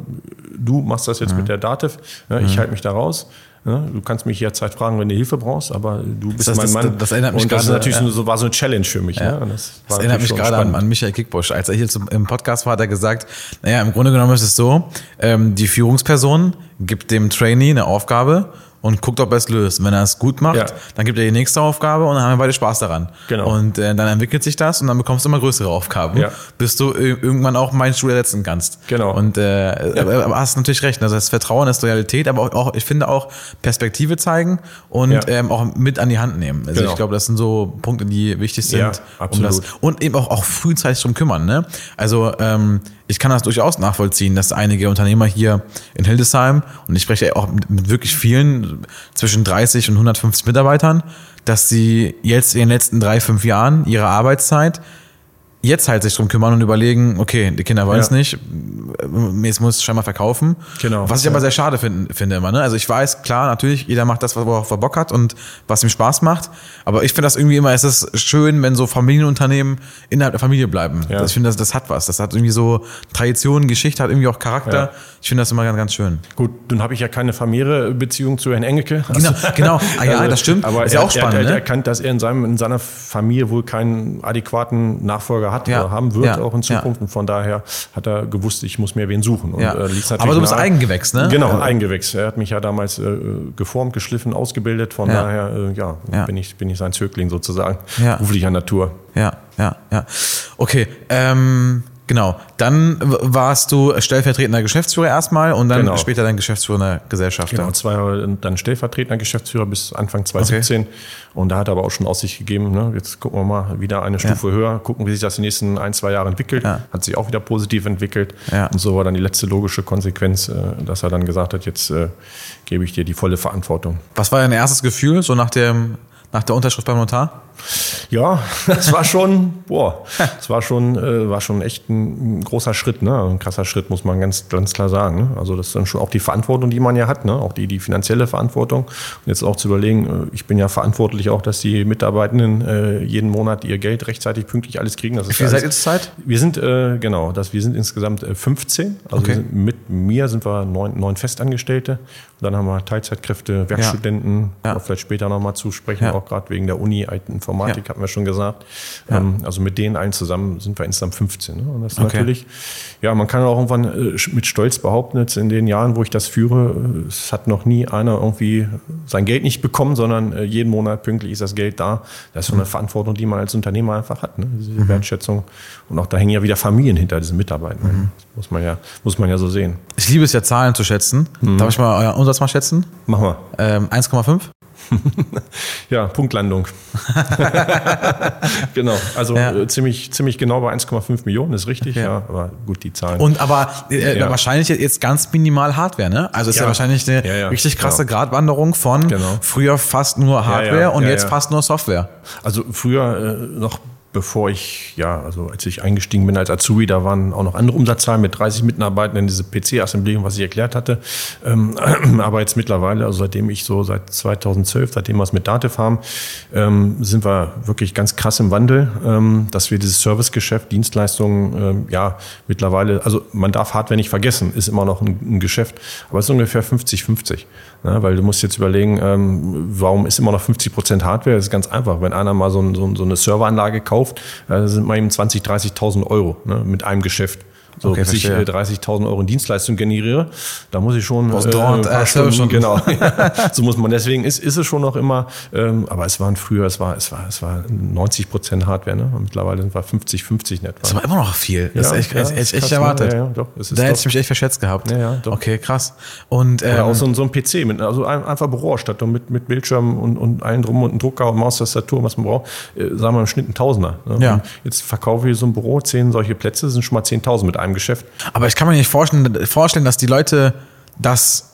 du machst das jetzt mhm. mit der Dativ, ne? ich mhm. halte mich da raus. Ne? Du kannst mich jederzeit fragen, wenn du Hilfe brauchst, aber du bist das, mein Mann. Das, das erinnert mich und das gerade, natürlich ja. so, war so eine Challenge für mich. Ja. Ne? Das, das erinnert mich gerade an, an, Michael Kickbusch. Als er hier zum, im Podcast war, hat er gesagt, naja, im Grunde genommen ist es so, ähm, die Führungsperson gibt dem Trainee eine Aufgabe und guckt, ob er es löst. Wenn er es gut macht, ja. dann gibt er die nächste Aufgabe und dann haben wir beide Spaß daran. Genau. Und äh, dann entwickelt sich das und dann bekommst du immer größere Aufgaben, ja. bis du irgendwann auch meinen Stuhl ersetzen kannst. Genau. Und äh, ja. aber hast natürlich recht. Also das Vertrauen ist Realität, aber auch, auch ich finde auch Perspektive zeigen und ja. ähm, auch mit an die Hand nehmen. Also genau. ich glaube, das sind so Punkte, die wichtig sind. Ja, absolut. Um das, und eben auch, auch frühzeitig drum kümmern. Ne? Also ähm, ich kann das durchaus nachvollziehen, dass einige Unternehmer hier in Hildesheim, und ich spreche auch mit, wirklich vielen, zwischen 30 und 150 Mitarbeitern, dass sie jetzt in den letzten drei, fünf Jahren ihre Arbeitszeit jetzt halt sich drum kümmern und überlegen, okay, die Kinder wollen es ja. nicht, jetzt muss es scheinbar verkaufen. Genau. Was ich ja. aber sehr schade find, finde immer. Ne? Also ich weiß, klar, natürlich, jeder macht das, was er Bock hat und was ihm Spaß macht. Aber ich finde das irgendwie immer, es ist schön, wenn so Familienunternehmen innerhalb der Familie bleiben. Ja. Ich finde, das, das hat was. Das hat irgendwie so Tradition, Geschichte, hat irgendwie auch Charakter. Ich finde das immer ganz, ganz schön. Gut, nun habe ich ja keine familiäre Beziehung zu Herrn Engelke. Genau, genau. Ah, ja, also, das stimmt. Aber ist ja auch spannend. Er, er, er ne? erkannt, dass er in, seinem, in seiner Familie wohl keinen adäquaten Nachfolger hat ja. oder haben wird ja. auch in Zukunft. Und von daher hat er gewusst, ich muss mir wen suchen. Und, äh, Aber du bist nahe. Eigengewächs, ne? Genau, ja. Eigengewächs. Er hat mich ja damals äh, geformt, geschliffen, ausgebildet. Von daher äh, ja, Bin, ich, bin ich sein Zögling sozusagen, ja. beruflicher Natur. Ja, ja, ja. Okay, ähm, Genau. Dann warst du stellvertretender Geschäftsführer erstmal und dann genau. später dann geschäftsführender Gesellschafter. Genau, zwei Jahre dann stellvertretender Geschäftsführer bis Anfang 2017. Okay. Und da hat er aber auch schon Aussicht gegeben, ne? jetzt gucken wir mal wieder eine Stufe ja. höher, gucken, wie sich das in den nächsten ein, zwei Jahren entwickelt. Ja. Hat sich auch wieder positiv entwickelt. Ja. Und so war dann die letzte logische Konsequenz, äh, dass er dann gesagt hat, jetzt äh, gebe ich dir die volle Verantwortung. Was war dein erstes Gefühl, so nach, dem, nach der Unterschrift beim Notar? Ja, das war schon, boah, das war schon, äh, war schon echt ein, ein, großer Schritt, ne? Ein krasser Schritt, muss man ganz, ganz klar sagen. Ne? Also das ist dann schon auch die Verantwortung, die man ja hat, ne? Auch die, die finanzielle Verantwortung. Und jetzt auch zu überlegen, äh, ich bin ja verantwortlich auch, dass die Mitarbeitenden äh, jeden Monat ihr Geld rechtzeitig pünktlich alles kriegen. Das Wie viel seid ihr Zeit? Wir sind, äh, genau, das, wir sind insgesamt äh, 15. Also okay. mit mir sind wir neun, neun Festangestellte. Und dann haben wir Teilzeitkräfte, Werkstudenten, ja. ja. vielleicht später nochmal zu sprechen, ja. auch gerade wegen der Uni, Informatik ja. hatten wir schon gesagt. Ja. Ähm, also mit denen allen zusammen sind wir insgesamt 15. Ne? Und das ist okay. natürlich, ja, man kann auch irgendwann äh, mit Stolz behaupten, jetzt in den Jahren, wo ich das führe, äh, es hat noch nie einer irgendwie sein Geld nicht bekommen, sondern äh, jeden Monat pünktlich ist das Geld da. Das ist so eine mhm. Verantwortung, die man als Unternehmer einfach hat, ne? diese mhm. Wertschätzung. Und auch da hängen ja wieder Familien hinter diesen Mitarbeitern. Mhm. Das muss man ja, muss man ja so sehen. Ich liebe es ja, Zahlen zu schätzen. Mhm. Darf ich mal euren Umsatz mal schätzen? Mach mal. Ähm, 1,5? ja, Punktlandung. genau, also ja. äh, ziemlich, ziemlich genau bei 1,5 Millionen ist richtig, okay. ja, aber gut, die Zahlen. Und aber äh, ja. wahrscheinlich jetzt ganz minimal Hardware, ne? Also ist ja, ja wahrscheinlich eine richtig krasse genau. Gratwanderung von genau. früher fast nur Hardware und jetzt fast nur Software. Also früher äh, noch bevor ich, ja, also als ich eingestiegen bin als Azubi, da waren auch noch andere Umsatzzahlen mit 30 Mitarbeitern in diese PC-Assemblierung, was ich erklärt hatte. Ähm, aber jetzt mittlerweile, also seitdem ich so seit 2012, seitdem wir es mit Dativ haben, ähm, sind wir wirklich ganz krass im Wandel, ähm, dass wir dieses Servicegeschäft, Dienstleistungen, ähm, ja, mittlerweile, also man darf Hardware nicht vergessen, ist immer noch ein, ein Geschäft, aber es ist ungefähr 50-50. Ne? Weil du musst jetzt überlegen, ähm, warum ist immer noch 50 Prozent Hardware? Das ist ganz einfach. Wenn einer mal so, so, so eine Serveranlage kauft, äh, sind mal eben 20, 30.000 Euro ne, mit einem Geschäft. So, okay, bis ich 30.000 Euro in Dienstleistung generiere, da muss ich schon äh, dauert, äh, Stunden, schon. genau. so muss man. Deswegen ist, ist es schon noch immer, ähm, aber es waren früher, es war, es war, es war 90 Prozent Hardware, ne? Und mittlerweile sind wir 50, 50 in etwa. Das war immer noch viel. Das ja, ist echt, ja, echt, echt erwartet. Ja, ja, doch, da hätte ich mich echt verschätzt gehabt. Ja, ja, doch. Okay, krass. Und, ähm, Oder auch so, so ein PC, mit, also einfach Büroausstattung mit, mit Bildschirm und, und allen drum und Drucker und Maustastatur, was man braucht, äh, sagen wir im Schnitt ein Tausender. Ne? Ja. jetzt verkaufe ich so ein Büro, zehn solche Plätze, sind schon mal 10.000 mit einem einem Geschäft. Aber ich kann mir nicht vorstellen, vorstellen, dass die Leute das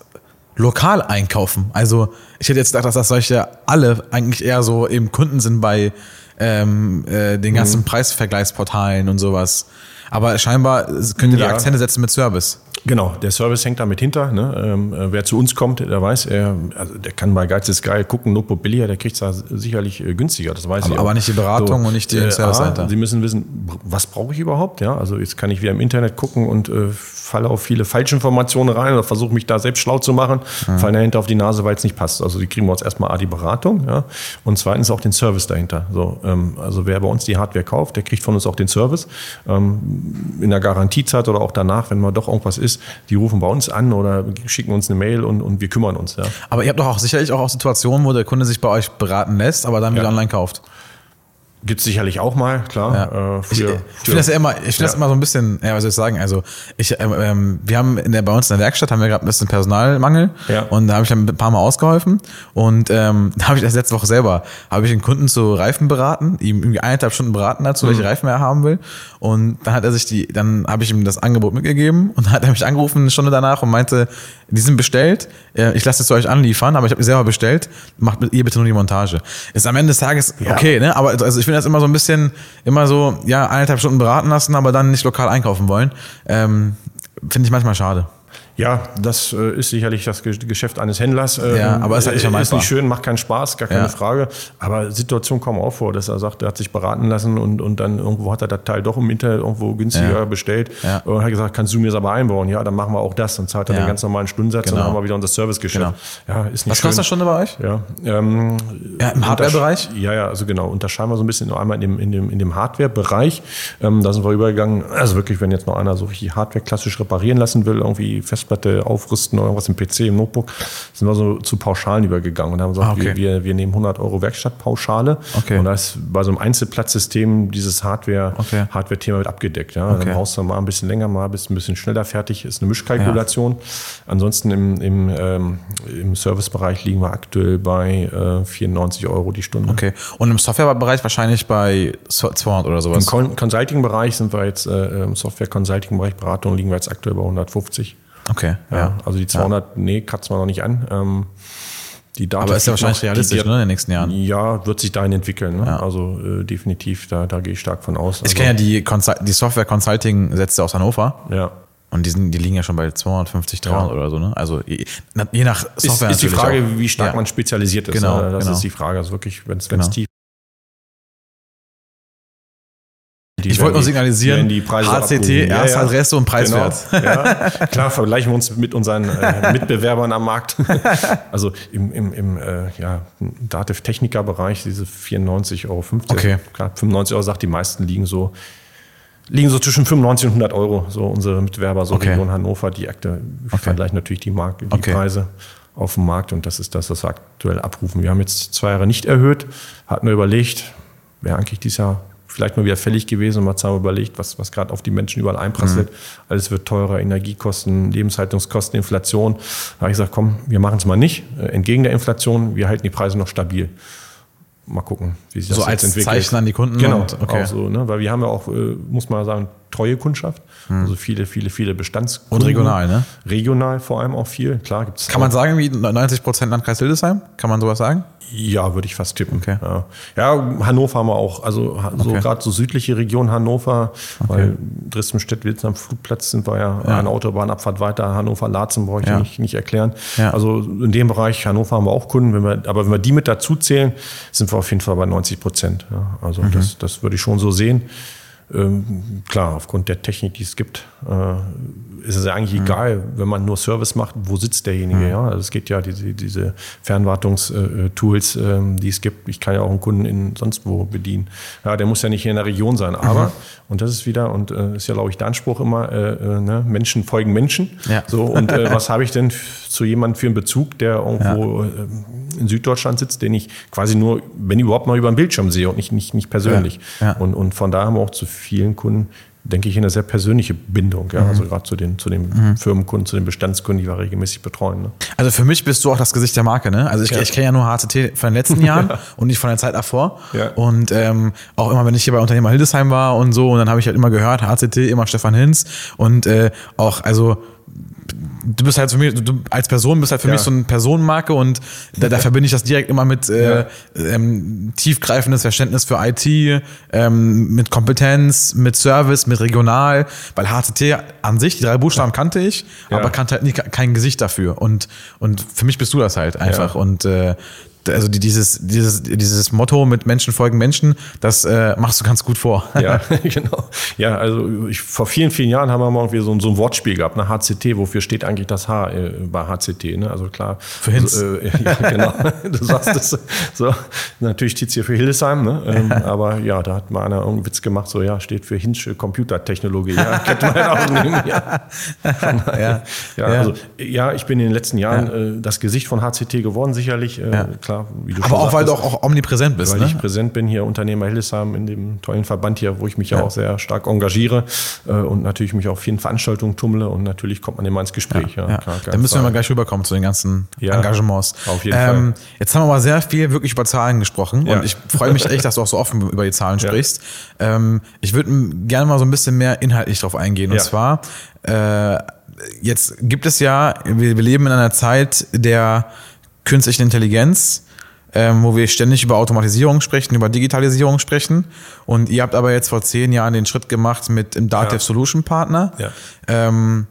lokal einkaufen. Also ich hätte jetzt gedacht, dass das solche alle eigentlich eher so eben Kunden sind bei ähm, äh, den ganzen mhm. Preisvergleichsportalen und sowas. Aber scheinbar könnt ihr da ja. Akzente setzen mit Service. Genau, der Service hängt damit hinter. Ne? Ähm, äh, wer zu uns kommt, der weiß, er, also der kann bei Geiz ist geil gucken, Notebook billiger, der kriegt es sicherlich äh, günstiger, das weiß aber, ich. Aber auch. nicht die Beratung so, und nicht die äh, Service dahinter. Sie müssen wissen, was brauche ich überhaupt? Ja, also jetzt kann ich wieder im Internet gucken und äh, falle auf viele Falschinformationen rein oder versuche mich da selbst schlau zu machen, mhm. fallen dahinter auf die Nase, weil es nicht passt. Also die kriegen wir uns erstmal A, die Beratung ja? und zweitens auch den Service dahinter. So, ähm, also wer bei uns die Hardware kauft, der kriegt von uns auch den Service. Ähm, in der Garantiezeit oder auch danach, wenn mal doch irgendwas ist, ist, die rufen bei uns an oder schicken uns eine Mail und, und wir kümmern uns. Ja. Aber ihr habt doch auch sicherlich auch Situationen, wo der Kunde sich bei euch beraten lässt, aber dann wieder ja. online kauft. Gibt es sicherlich auch mal, klar. Ja. Äh, für, ich, ich finde das ja immer, ich finde ja. das immer so ein bisschen, ja, was soll ich sagen, also ich, ähm, ähm wir haben in der, bei uns in der Werkstatt haben wir gerade ein bisschen Personalmangel ja. und da habe ich dann ein paar Mal ausgeholfen und ähm, da habe ich das letzte Woche selber, habe ich den Kunden zu Reifen beraten, ihm irgendwie eineinhalb Stunden beraten dazu, mhm. welche Reifen er haben will und dann hat er sich die, dann habe ich ihm das Angebot mitgegeben und dann hat er mich angerufen eine Stunde danach und meinte, die sind bestellt, ich lasse es zu euch anliefern, aber ich habe die selber bestellt, macht ihr bitte nur die Montage. Ist am Ende des Tages okay, ne, aber also ich finde das immer so ein bisschen, immer so, ja, eineinhalb Stunden beraten lassen, aber dann nicht lokal einkaufen wollen. Ähm, Finde ich manchmal schade. Ja, das äh, ist sicherlich das Geschäft eines Händlers. Ähm, ja, aber ist halt nicht, ist nicht schön, macht keinen Spaß, gar keine ja. Frage. Aber Situationen kommen auch vor, dass er sagt, er hat sich beraten lassen und, und dann irgendwo hat er das Teil doch im Internet irgendwo günstiger ja. bestellt ja. und hat gesagt, kannst du mir das aber einbauen? Ja, dann machen wir auch das und zahlt dann den ganz normalen Stundensatz genau. und dann haben wir wieder unser Servicegeschäft. Genau. Ja, ist nicht Was schön. kostet das Stunde bei euch? Ja, ähm, im Hardware-Bereich? Ja, ja, also genau. Unterscheiden wir so ein bisschen noch einmal in dem, in dem, in dem Hardware-Bereich. Ähm, da sind wir übergegangen. Also wirklich, wenn jetzt noch einer so richtig Hardware klassisch reparieren lassen will, irgendwie Festplatte aufrüsten, oder irgendwas im PC, im Notebook, sind wir so zu Pauschalen übergegangen und haben gesagt, ah, okay. wir, wir, wir, nehmen 100 Euro Werkstattpauschale okay. und da ist bei so einem Einzelplatzsystem dieses Hardware, okay. Hardware-Thema wird abgedeckt. Ja. Dann brauchst du mal ein bisschen länger, mal bist ein bisschen schneller fertig, ist eine Mischkalkulation. Ja. Ansonsten im, im, ähm, im Servicebereich liegen wir aktuell bei äh, 94 Euro die Stunde. Okay. Und im Softwarebereich wahrscheinlich bei 200 oder sowas? Im Consulting-Bereich sind wir jetzt, äh, im Software-Consulting-Bereich Beratung liegen wir jetzt aktuell bei 150. Okay. Ja, ja. Also die 200, ja. nee, kratzen wir noch nicht an. Ähm, die Daten Aber ist ja wahrscheinlich noch, realistisch die, ne, in den nächsten Jahren. Ja, wird sich dahin entwickeln. Ne? Ja. Also äh, definitiv, da, da gehe ich stark von aus. Ich also, kenne ja die, Consul die Software Consulting Sätze aus Hannover. Ja. Und die, sind, die liegen ja schon bei 250, 300 ja. oder so. Ne? Also je, je nach Software. Ist, ist die Frage, auch. wie stark man spezialisiert ist. Genau, ne? Das genau. ist die Frage. Also wirklich, wenn es genau. tief Die ich wollte nur signalisieren, die Preise HCT, erste ja, Adresse und Preiswert. Genau. Ja. Klar, vergleichen wir uns mit unseren äh, Mitbewerbern am Markt. also im, im, im äh, ja, Dativ-Techniker-Bereich, diese 94,50 Euro. Okay. Klar, 95 Euro sagt, die meisten liegen so liegen so zwischen 95 und 100 Euro, so unsere Mitbewerber, so okay. Region Hannover, die Akte okay. vergleichen natürlich die, Markt, die okay. Preise auf dem Markt und das ist das, was wir aktuell abrufen. Wir haben jetzt zwei Jahre nicht erhöht, hatten wir überlegt, wäre eigentlich dieses Jahr vielleicht mal wieder fällig gewesen und man hat überlegt, was, was gerade auf die Menschen überall einprasselt. Mhm. Alles wird teurer, Energiekosten, Lebenshaltungskosten, Inflation. Da habe ich gesagt, komm, wir machen es mal nicht. Äh, entgegen der Inflation, wir halten die Preise noch stabil. Mal gucken, wie sich das so als entwickelt. Zeichen an die Kunden. Genau, und, okay. auch so, ne? weil wir haben ja auch, äh, muss man sagen, treue Kundschaft. Hm. Also viele, viele, viele Bestandskunden. Und regional, ne? Regional vor allem auch viel. Klar gibt's. Kann man sagen, wie 90 Prozent Landkreis Hildesheim? Kann man sowas sagen? Ja, würde ich fast tippen. Okay. Ja. ja, Hannover haben wir auch. Also so okay. gerade so südliche Region Hannover, okay. weil Dresden-Stedt-Wilz am Flugplatz sind wir ja, ja. eine Autobahnabfahrt weiter. Hannover-Laatzen brauche ich ja. nicht, nicht erklären. Also in dem Bereich Hannover haben wir auch Kunden. Wenn wir, aber wenn wir die mit dazu zählen, sind wir auf jeden Fall bei 90 Prozent. Also mhm. das, das würde ich schon so sehen. Ähm, klar, aufgrund der Technik, die es gibt, ist es ja eigentlich mhm. egal, wenn man nur Service macht, wo sitzt derjenige. Mhm. Ja? Also es geht ja diese, diese Fernwartungstools, äh, die es gibt. Ich kann ja auch einen Kunden in sonst wo bedienen. Ja, der muss ja nicht hier in der Region sein. Aber, mhm. und das ist wieder, und äh, ist ja, glaube ich, der Anspruch immer, äh, äh, ne? Menschen folgen Menschen. Ja. So, und äh, was habe ich denn zu jemandem für einen Bezug, der irgendwo ja. in Süddeutschland sitzt, den ich quasi nur, wenn überhaupt mal über den Bildschirm sehe und nicht, nicht, nicht persönlich. Ja. Und, und von da haben wir auch zu vielen Kunden, denke ich, eine sehr persönliche Bindung. Ja? Mhm. Also gerade zu den, zu den mhm. Firmenkunden, zu den Bestandskunden, die wir regelmäßig betreuen. Ne? Also für mich bist du auch das Gesicht der Marke. Ne? Also ich, ja. ich kenne ja nur HCT von den letzten Jahren und nicht von der Zeit davor. Ja. Und ähm, auch immer, wenn ich hier bei Unternehmer Hildesheim war und so, und dann habe ich halt immer gehört, HCT, immer Stefan Hinz und äh, auch, also du bist halt für mich, du als Person bist halt für ja. mich so eine Personenmarke und da, da verbinde ich das direkt immer mit äh, ja. ähm, tiefgreifendes Verständnis für IT, ähm, mit Kompetenz, mit Service, mit regional, weil HTT an sich, die drei Buchstaben kannte ich, ja. aber kannte halt nie, kein Gesicht dafür und, und für mich bist du das halt einfach und äh, also dieses, dieses, dieses Motto mit Menschen folgen Menschen, das äh, machst du ganz gut vor. Ja, genau. Ja, also ich, vor vielen, vielen Jahren haben wir mal irgendwie so, so ein Wortspiel gehabt, ne? HCT, wofür steht eigentlich das H äh, bei HCT? Ne? Also klar. Für Hinz. Also, äh, ja, genau. du sagst es so. Natürlich steht es hier für Hildesheim, ne? Ähm, aber ja, da hat mal einer irgendeinen Witz gemacht, so ja, steht für Hinzsche Computertechnologie. Ja, kennt man auch nehmen. Ja. ja. ja. Ja, also, ja, ich bin in den letzten Jahren äh, das Gesicht von HCT geworden, sicherlich. Äh, klar, Aber auch, weil du auch, omnipräsent bist. Weil ne? ich präsent bin hier, Unternehmer Hildesheim, in dem tollen Verband hier, wo ich mich ja, auch sehr stark engagiere äh, und natürlich mich auf vielen Veranstaltungen tummle und natürlich kommt man immer ins Gespräch. Ja, ja. Klar, da müssen wir mal gleich rüberkommen zu den ganzen Engagements. Auf jeden ähm, Fall. Jetzt haben wir aber sehr viel wirklich über Zahlen gesprochen und ich freue mich echt, dass du auch so offen über die Zahlen sprichst. Ähm, ich würde gerne mal so ein bisschen mehr inhaltlich drauf eingehen. Und zwar, äh, jetzt gibt es ja, wir, wir leben in einer Zeit der künstlichen Intelligenz, ähm, wo wir ständig über Automatisierung sprechen, über Digitalisierung sprechen. Und ihr habt aber jetzt vor zehn Jahren den Schritt gemacht mit dem Datev ja. Solution Partner. Ja. Ähm,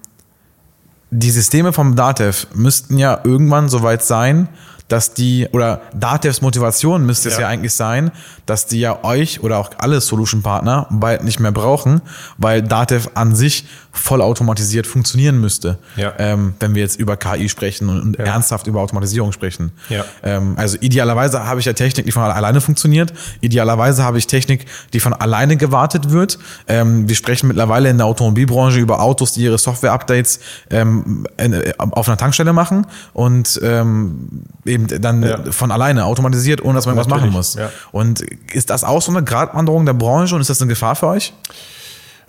die Systeme vom Datev müssten ja irgendwann soweit sein, dass die, oder Datevs Motivation müsste es ja. ja eigentlich sein, dass die ja euch oder auch alle Solution-Partner bald nicht mehr brauchen, weil Datev an sich vollautomatisiert funktionieren müsste, ja. ähm, wenn wir jetzt über KI sprechen und, ja. ernsthaft über Automatisierung sprechen. Ja. Ähm, also idealerweise habe ich ja Technik, die von alleine funktioniert. Idealerweise habe ich Technik, die von alleine gewartet wird. Ähm, wir sprechen mittlerweile in der Automobilbranche über Autos, die ihre Software-Updates ähm, auf einer Tankstelle machen und ähm, eben dann von alleine automatisiert, ohne dass man Natürlich. was machen muss. Und ist das auch so eine Gratwanderung der Branche und ist das eine Gefahr für euch?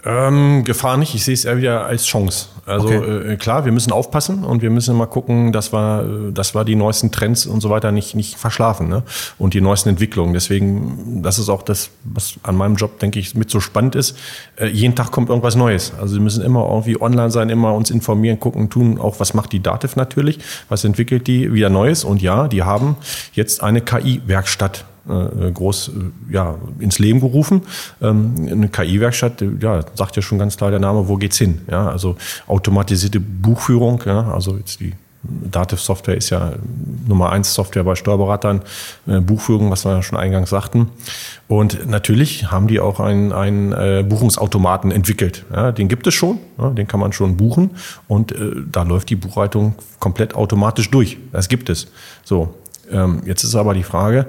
Ähm, Gefahr nicht, ich sehe es eher wieder als Chance. Also okay. äh, klar, wir müssen aufpassen und wir müssen mal gucken, dass wir, dass wir die neuesten Trends und so weiter nicht, nicht verschlafen ne? und die neuesten Entwicklungen. Deswegen, das ist auch das, was an meinem Job, denke ich, mit so spannend ist. Äh, jeden Tag kommt irgendwas Neues. Also wir müssen immer irgendwie online sein, immer uns informieren, gucken, tun, auch was macht die Dativ natürlich, was entwickelt die wieder Neues. Und ja, die haben jetzt eine KI-Werkstatt äh, groß äh, ja, ins Leben gerufen. Ähm, eine KI-Werkstatt, äh, ja, sagt ja schon ganz klar der Name, wo geht's hin? Ja, also automatisierte Buchführung, ja, also jetzt die Dativ-Software ist ja Nummer eins Software bei Steuerberatern, Buchführung, was wir ja schon eingangs sagten. Und natürlich haben die auch einen, einen äh, Buchungsautomaten entwickelt. Ja, den gibt es schon, ja, den kann man schon buchen und äh, da läuft die Buchhaltung komplett automatisch durch. Das gibt es. So, ähm, jetzt ist aber die Frage,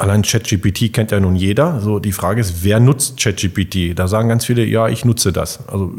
Allein ChatGPT kennt ja nun jeder. So die Frage ist, wer nutzt ChatGPT? Da sagen ganz viele, ja, ich nutze das. Also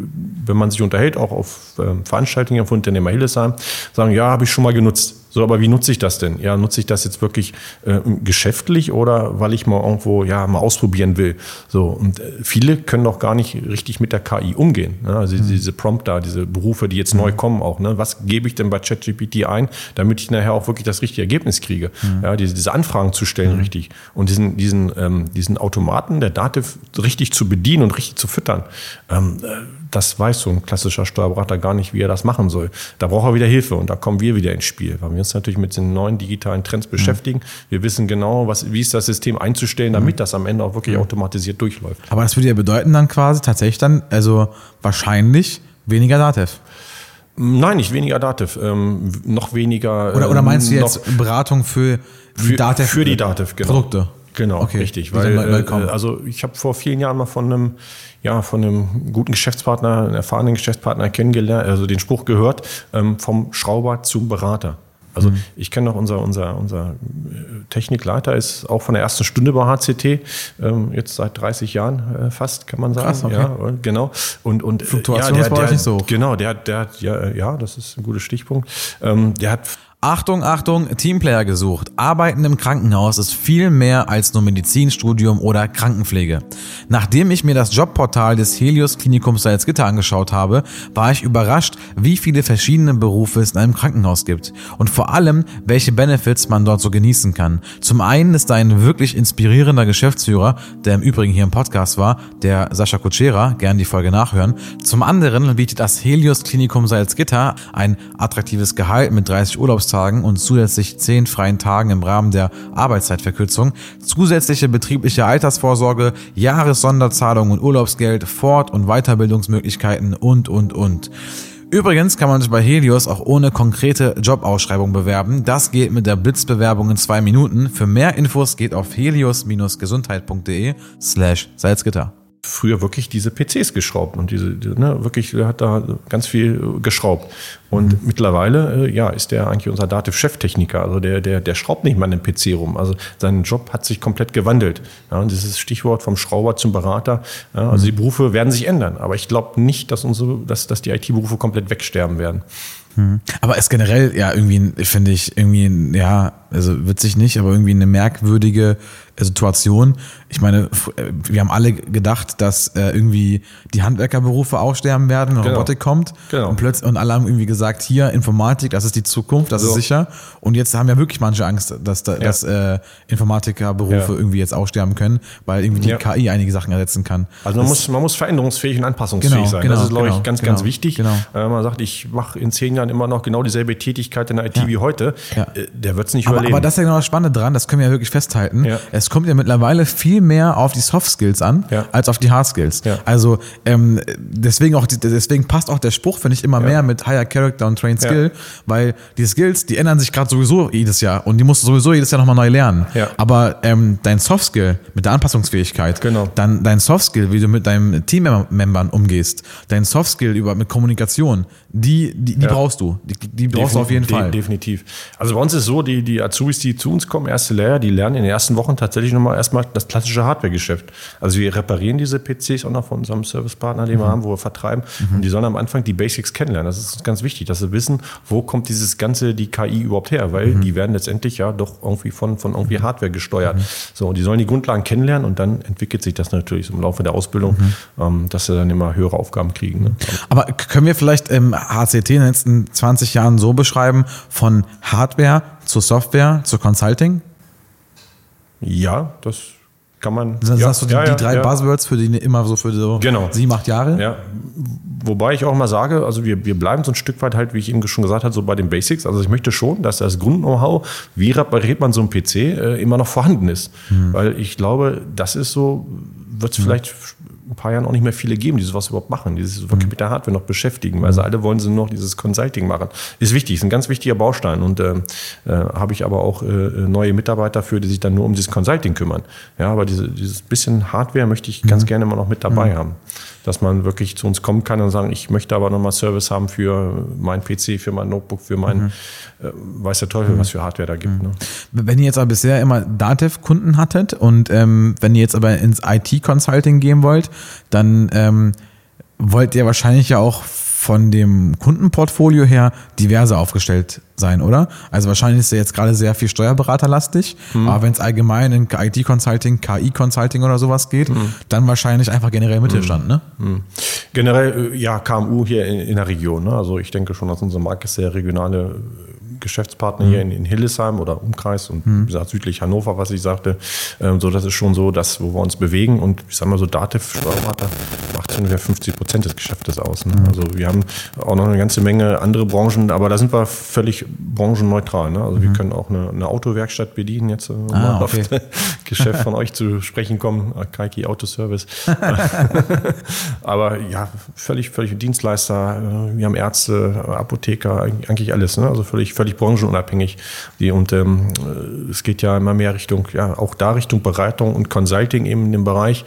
wenn man sich unterhält, auch auf ähm, Veranstaltungen von Unternehmer Hildesheim, sagen, ja, habe ich schon mal genutzt. So, aber wie nutze ich das denn? Ja, nutze ich das jetzt wirklich äh, geschäftlich oder weil ich mal irgendwo ja mal ausprobieren will? So und äh, viele können doch gar nicht richtig mit der KI umgehen. Ne? Also mhm. diese Prompter, diese Berufe, die jetzt mhm. neu kommen auch. Ne? Was gebe ich denn bei ChatGPT ein, damit ich nachher auch wirklich das richtige Ergebnis kriege? Mhm. Ja, diese, diese Anfragen zu stellen mhm. richtig und diesen diesen ähm, diesen Automaten der Dativ richtig zu bedienen und richtig zu füttern. Ähm, äh, das weiß so ein klassischer Steuerberater gar nicht, wie er das machen soll. Da braucht er wieder Hilfe und da kommen wir wieder ins Spiel, weil wir uns natürlich mit den neuen digitalen Trends mhm. beschäftigen. Wir wissen genau, was, wie ist das System einzustellen, damit mhm. das am Ende auch wirklich mhm. automatisiert durchläuft. Aber das würde ja bedeuten dann quasi tatsächlich dann, also wahrscheinlich weniger Datev. Nein, nicht weniger Dativ, ähm, noch weniger. Oder, oder meinst du ähm, jetzt Beratung für die Dativ? Für die Dativ, genau. Produkte. Genau, okay. richtig. Weil, äh, also ich habe vor vielen Jahren mal von einem, ja, von einem guten Geschäftspartner, einem erfahrenen Geschäftspartner kennengelernt, also den Spruch gehört, ähm, vom Schrauber zum Berater. Also mhm. ich kenne noch unser, unser, unser äh, Technikleiter ist auch von der ersten Stunde bei HCT, ähm, jetzt seit 30 Jahren äh, fast, kann man sagen. Krass, okay. Ja, genau. Und, und Fluktuation ja, der, der, ist nicht so. Genau, der, der hat, ja, ja, das ist ein guter Stichpunkt. Ähm, der hat Achtung, Achtung, Teamplayer gesucht. Arbeiten im Krankenhaus ist viel mehr als nur Medizinstudium oder Krankenpflege. Nachdem ich mir das Jobportal des Helios Klinikums Salzgitter angeschaut habe, war ich überrascht, wie viele verschiedene Berufe es in einem Krankenhaus gibt und vor allem, welche Benefits man dort so genießen kann. Zum einen ist da ein wirklich inspirierender Geschäftsführer, der im Übrigen hier im Podcast war, der Sascha Kutschera, gern die Folge nachhören. Zum anderen bietet das Helios Klinikum Salzgitter ein attraktives Gehalt mit 30 Urlaubstagen Urlaubstagen und zusätzlich zehn freien Tagen im Rahmen der Arbeitszeitverkürzung, zusätzliche betriebliche Altersvorsorge, Jahressonderzahlung und Urlaubsgeld, Fort- und Weiterbildungsmöglichkeiten und, und, und. Übrigens kann man sich bei Helios auch ohne konkrete Jobausschreibung bewerben. Das geht mit der Blitzbewerbung in zwei Minuten. Für mehr Infos geht auf helios-gesundheit.de slash Salzgitter früher wirklich diese PCs geschraubt und diese, ne, wirklich, er hat da ganz viel geschraubt. Und mhm. mittlerweile, äh, ja, ist der eigentlich unser Dativ-Cheftechniker. Also der, der, der schraubt nicht mal dem PC rum. Also sein Job hat sich komplett gewandelt. Ja, und dieses Stichwort vom Schrauber zum Berater. Ja, also mhm. die Berufe werden sich ändern. Aber ich glaube nicht, dass unsere, dass, dass die IT-Berufe komplett wegsterben werden. Mhm. Aber es generell ja irgendwie, finde ich, irgendwie, ja, also witzig nicht, aber irgendwie eine merkwürdige Situation. Ich meine, äh, wir haben alle gedacht, dass äh, irgendwie die Handwerkerberufe aussterben werden, wenn genau. Robotik kommt. Genau. Und plötzlich, und alle haben irgendwie gesagt, hier Informatik, das ist die Zukunft, das so. ist sicher. Und jetzt haben ja wirklich manche Angst, dass, da, ja. dass äh, Informatikerberufe ja. irgendwie jetzt aussterben können, weil irgendwie die ja. KI einige Sachen ersetzen kann. Also man, muss, man muss veränderungsfähig und anpassungsfähig genau, sein. Genau, das ist, glaube genau, ich, ganz, genau, ganz wichtig. Genau. Äh, man sagt, ich mache in zehn Jahren immer noch genau dieselbe Tätigkeit in der IT wie heute. Äh, der wird es nicht aber, überleben. Aber das ist ja genau das Spannende dran, das können wir ja wirklich festhalten. Es kommt ja mittlerweile viel mehr auf die Soft Skills an, ja. als auf die Hard Skills. Ja. Also ähm, deswegen auch deswegen passt auch der Spruch, finde ich, immer ja. mehr mit Higher Character und Trained Skill, weil die Skills, die ändern sich gerade sowieso jedes Jahr und die musst du sowieso jedes Jahr nochmal neu lernen. Aber ähm, dein Soft Skill mit der Anpassungsfähigkeit, genau. dann dein Soft Skill, wie du mit deinen Teammembern umgehst, dein Soft Skill über mit Kommunikation, die, die, die brauchst du. Die, die brauchst Defin du auf jeden Fall. Definitiv. Also bei uns ist es so, die, die Azubis, die zu uns kommen, erste Lehrer, die lernen in den ersten Wochen tatsächlich nochmal erstmal das klassische Hardware-Geschäft. Also wir reparieren diese PCs auch noch von unserem Servicepartner, den mhm. wir haben, wo wir vertreiben. Mhm. Und die sollen am Anfang die Basics kennenlernen. Das ist ganz wichtig, dass sie wissen, wo kommt dieses ganze, die KI überhaupt her, weil mhm. die werden letztendlich ja doch irgendwie von, von irgendwie mhm. Hardware gesteuert. Mhm. So, und die sollen die Grundlagen kennenlernen und dann entwickelt sich das natürlich im Laufe der Ausbildung, mhm. ähm, dass sie dann immer höhere Aufgaben kriegen. Ne? Aber können wir vielleicht im HCT in den letzten 20 Jahren so beschreiben, von Hardware zu Software zu Consulting? Ja, das kann man. Das ja, hast du die, ja, die drei. Buzzwords für die immer so für so genau. sieben, acht Jahre? Ja. Wobei ich auch mal sage, also wir, wir bleiben so ein Stück weit halt, wie ich eben schon gesagt habe, so bei den Basics. Also ich möchte schon, dass das Grund-Know-how, wie repariert man so ein PC, äh, immer noch vorhanden ist. Mhm. Weil ich glaube, das ist so, wird es mhm. vielleicht ein paar Jahren auch nicht mehr viele geben, die sowas überhaupt machen, die sich wirklich mhm. mit der Hardware noch beschäftigen, weil sie alle wollen sie noch dieses Consulting machen. Ist wichtig, ist ein ganz wichtiger Baustein und äh, äh, habe ich aber auch äh, neue Mitarbeiter für, die sich dann nur um dieses Consulting kümmern. Ja, aber diese, dieses bisschen Hardware möchte ich ganz mhm. gerne immer noch mit dabei mhm. haben dass man wirklich zu uns kommen kann und sagen, ich möchte aber nochmal Service haben für mein PC, für mein Notebook, für mein, mhm. äh, weiß der Teufel, mhm. was für Hardware da gibt. Mhm. Ne? Wenn ihr jetzt aber bisher immer Datev-Kunden hattet und ähm, wenn ihr jetzt aber ins IT-Consulting gehen wollt, dann ähm, wollt ihr wahrscheinlich ja auch von dem Kundenportfolio her diverse aufgestellt sein, oder? Also wahrscheinlich ist er jetzt gerade sehr viel Steuerberaterlastig, mhm. aber wenn es allgemein in IT-Consulting, KI-Consulting oder sowas geht, mhm. dann wahrscheinlich einfach generell Mittelstand, mhm. ne? Mhm. Generell, äh, ja, KMU hier in, in der Region. Ne? Also ich denke schon, dass unsere Marke sehr regionale Geschäftspartner mhm. hier in, in, Hildesheim oder Umkreis und mhm. gesagt südlich Hannover, was ich sagte. Ähm, so, das ist schon so, dass wo wir uns bewegen und ich sag mal so, Dativ Steuerberater macht ungefähr 50 Prozent des Geschäftes aus. Ne? Mhm. Also wir haben auch noch eine ganze Menge andere Branchen, aber da sind wir völlig branchenneutral. Ne? Also wir mhm. können auch eine, eine, Autowerkstatt bedienen, jetzt äh, ah, okay. auf Geschäft von euch zu sprechen kommen, Kaiki Autoservice. aber ja, völlig, völlig Dienstleister. Äh, wir haben Ärzte, Apotheker, eigentlich alles. Ne? Also völlig, völlig völlig branchenunabhängig. Und ähm, es geht ja immer mehr Richtung, ja, auch da Richtung Beratung und Consulting eben in dem Bereich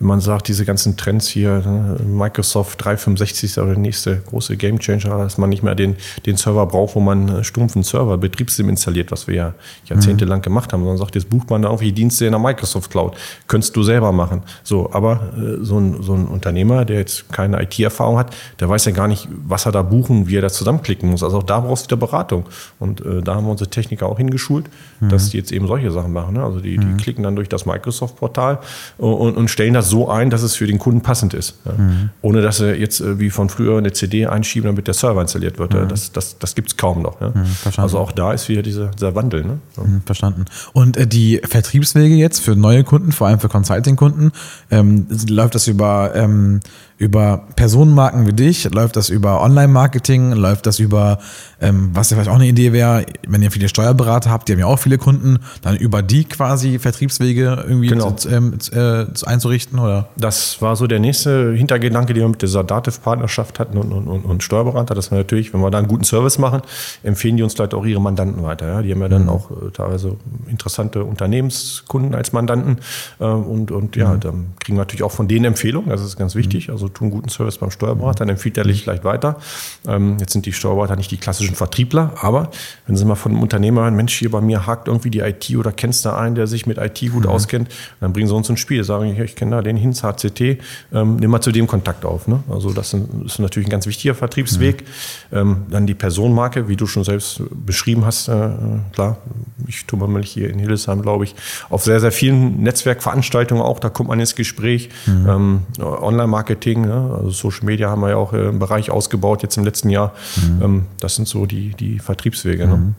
wenn man sagt, diese ganzen Trends hier, ne, Microsoft 365 ist ja der nächste große Gamechanger, dass man nicht mehr den, den Server braucht, wo man äh, stumpfen Server, Betriebssystem installiert, was wir ja jahrzehntelang gemacht haben, sondern sagt, jetzt bucht man da irgendwie Dienste in der Microsoft Cloud. Könntest du selber machen. So, aber äh, so, ein, so ein Unternehmer, der jetzt keine IT-Erfahrung hat, der weiß ja gar nicht, was er da buchen, wie er das zusammenklicken muss. Also auch da brauchst du wieder Beratung. Und äh, da haben wir unsere Techniker auch hingeschult, mhm. dass die jetzt eben solche Sachen machen. Ne? Also die, die mhm. klicken dann durch das Microsoft-Portal und, und stellen das so ein, dass es für den Kunden passend ist. Ja. Mhm. Ohne dass sie jetzt äh, wie von früher eine CD einschieben, damit der Server installiert wird. Mhm. Das, das, das gibt es kaum noch. Ja. Mhm, also auch da ist wieder dieser, dieser Wandel. Ne? So. Mhm, verstanden. Und äh, die Vertriebswege jetzt für neue Kunden, vor allem für Consulting-Kunden, ähm, läuft das über ähm, über Personenmarken wie dich? Läuft das über Online-Marketing? Läuft das über, ähm, was ja vielleicht auch eine Idee wäre, wenn ihr viele Steuerberater habt, die haben ja auch viele Kunden, dann über die quasi Vertriebswege irgendwie genau. zu, ähm, äh, einzurichten? Oder? Das war so der nächste Hintergedanke, den wir mit dieser Dativ-Partnerschaft hatten und, und, und, Steuerberater, dass wir natürlich, wenn wir da einen guten Service machen, empfehlen die uns vielleicht auch ihre Mandanten weiter. Ja? Die haben ja dann mhm. auch äh, teilweise interessante Unternehmenskunden als Mandanten äh, und, und ja, mhm. dann kriegen wir natürlich auch von denen Empfehlungen, das ist ganz wichtig. Mhm. Also tun guten Service beim Steuerberater, dann empfiehlt er dich vielleicht weiter. Ähm, jetzt sind die Steuerberater nicht die klassischen Vertriebler, aber wenn Sie mal von einem Unternehmer hören, Mensch, hier bei mir hakt irgendwie die IT oder kennst du einen, der sich mit IT gut mhm. auskennt, dann bringen sie uns ins Spiel. Sagen, ich, ich kenne da den Hinz HCT, ähm, nimm mal zu dem Kontakt auf. Ne? Also das ist natürlich ein ganz wichtiger Vertriebsweg. Mhm. Ähm, dann die Personenmarke, wie du schon selbst beschrieben hast, äh, klar, ich tue mal hier in Hildesheim, glaube ich, auf sehr, sehr vielen Netzwerkveranstaltungen auch, da kommt man ins Gespräch. Mhm. Ähm, Online-Marketing, ne? also Social Media haben wir ja auch im Bereich ausgebaut jetzt im letzten Jahr. Mhm. Ähm, das sind so die, die Vertriebswege. Ne? Mhm.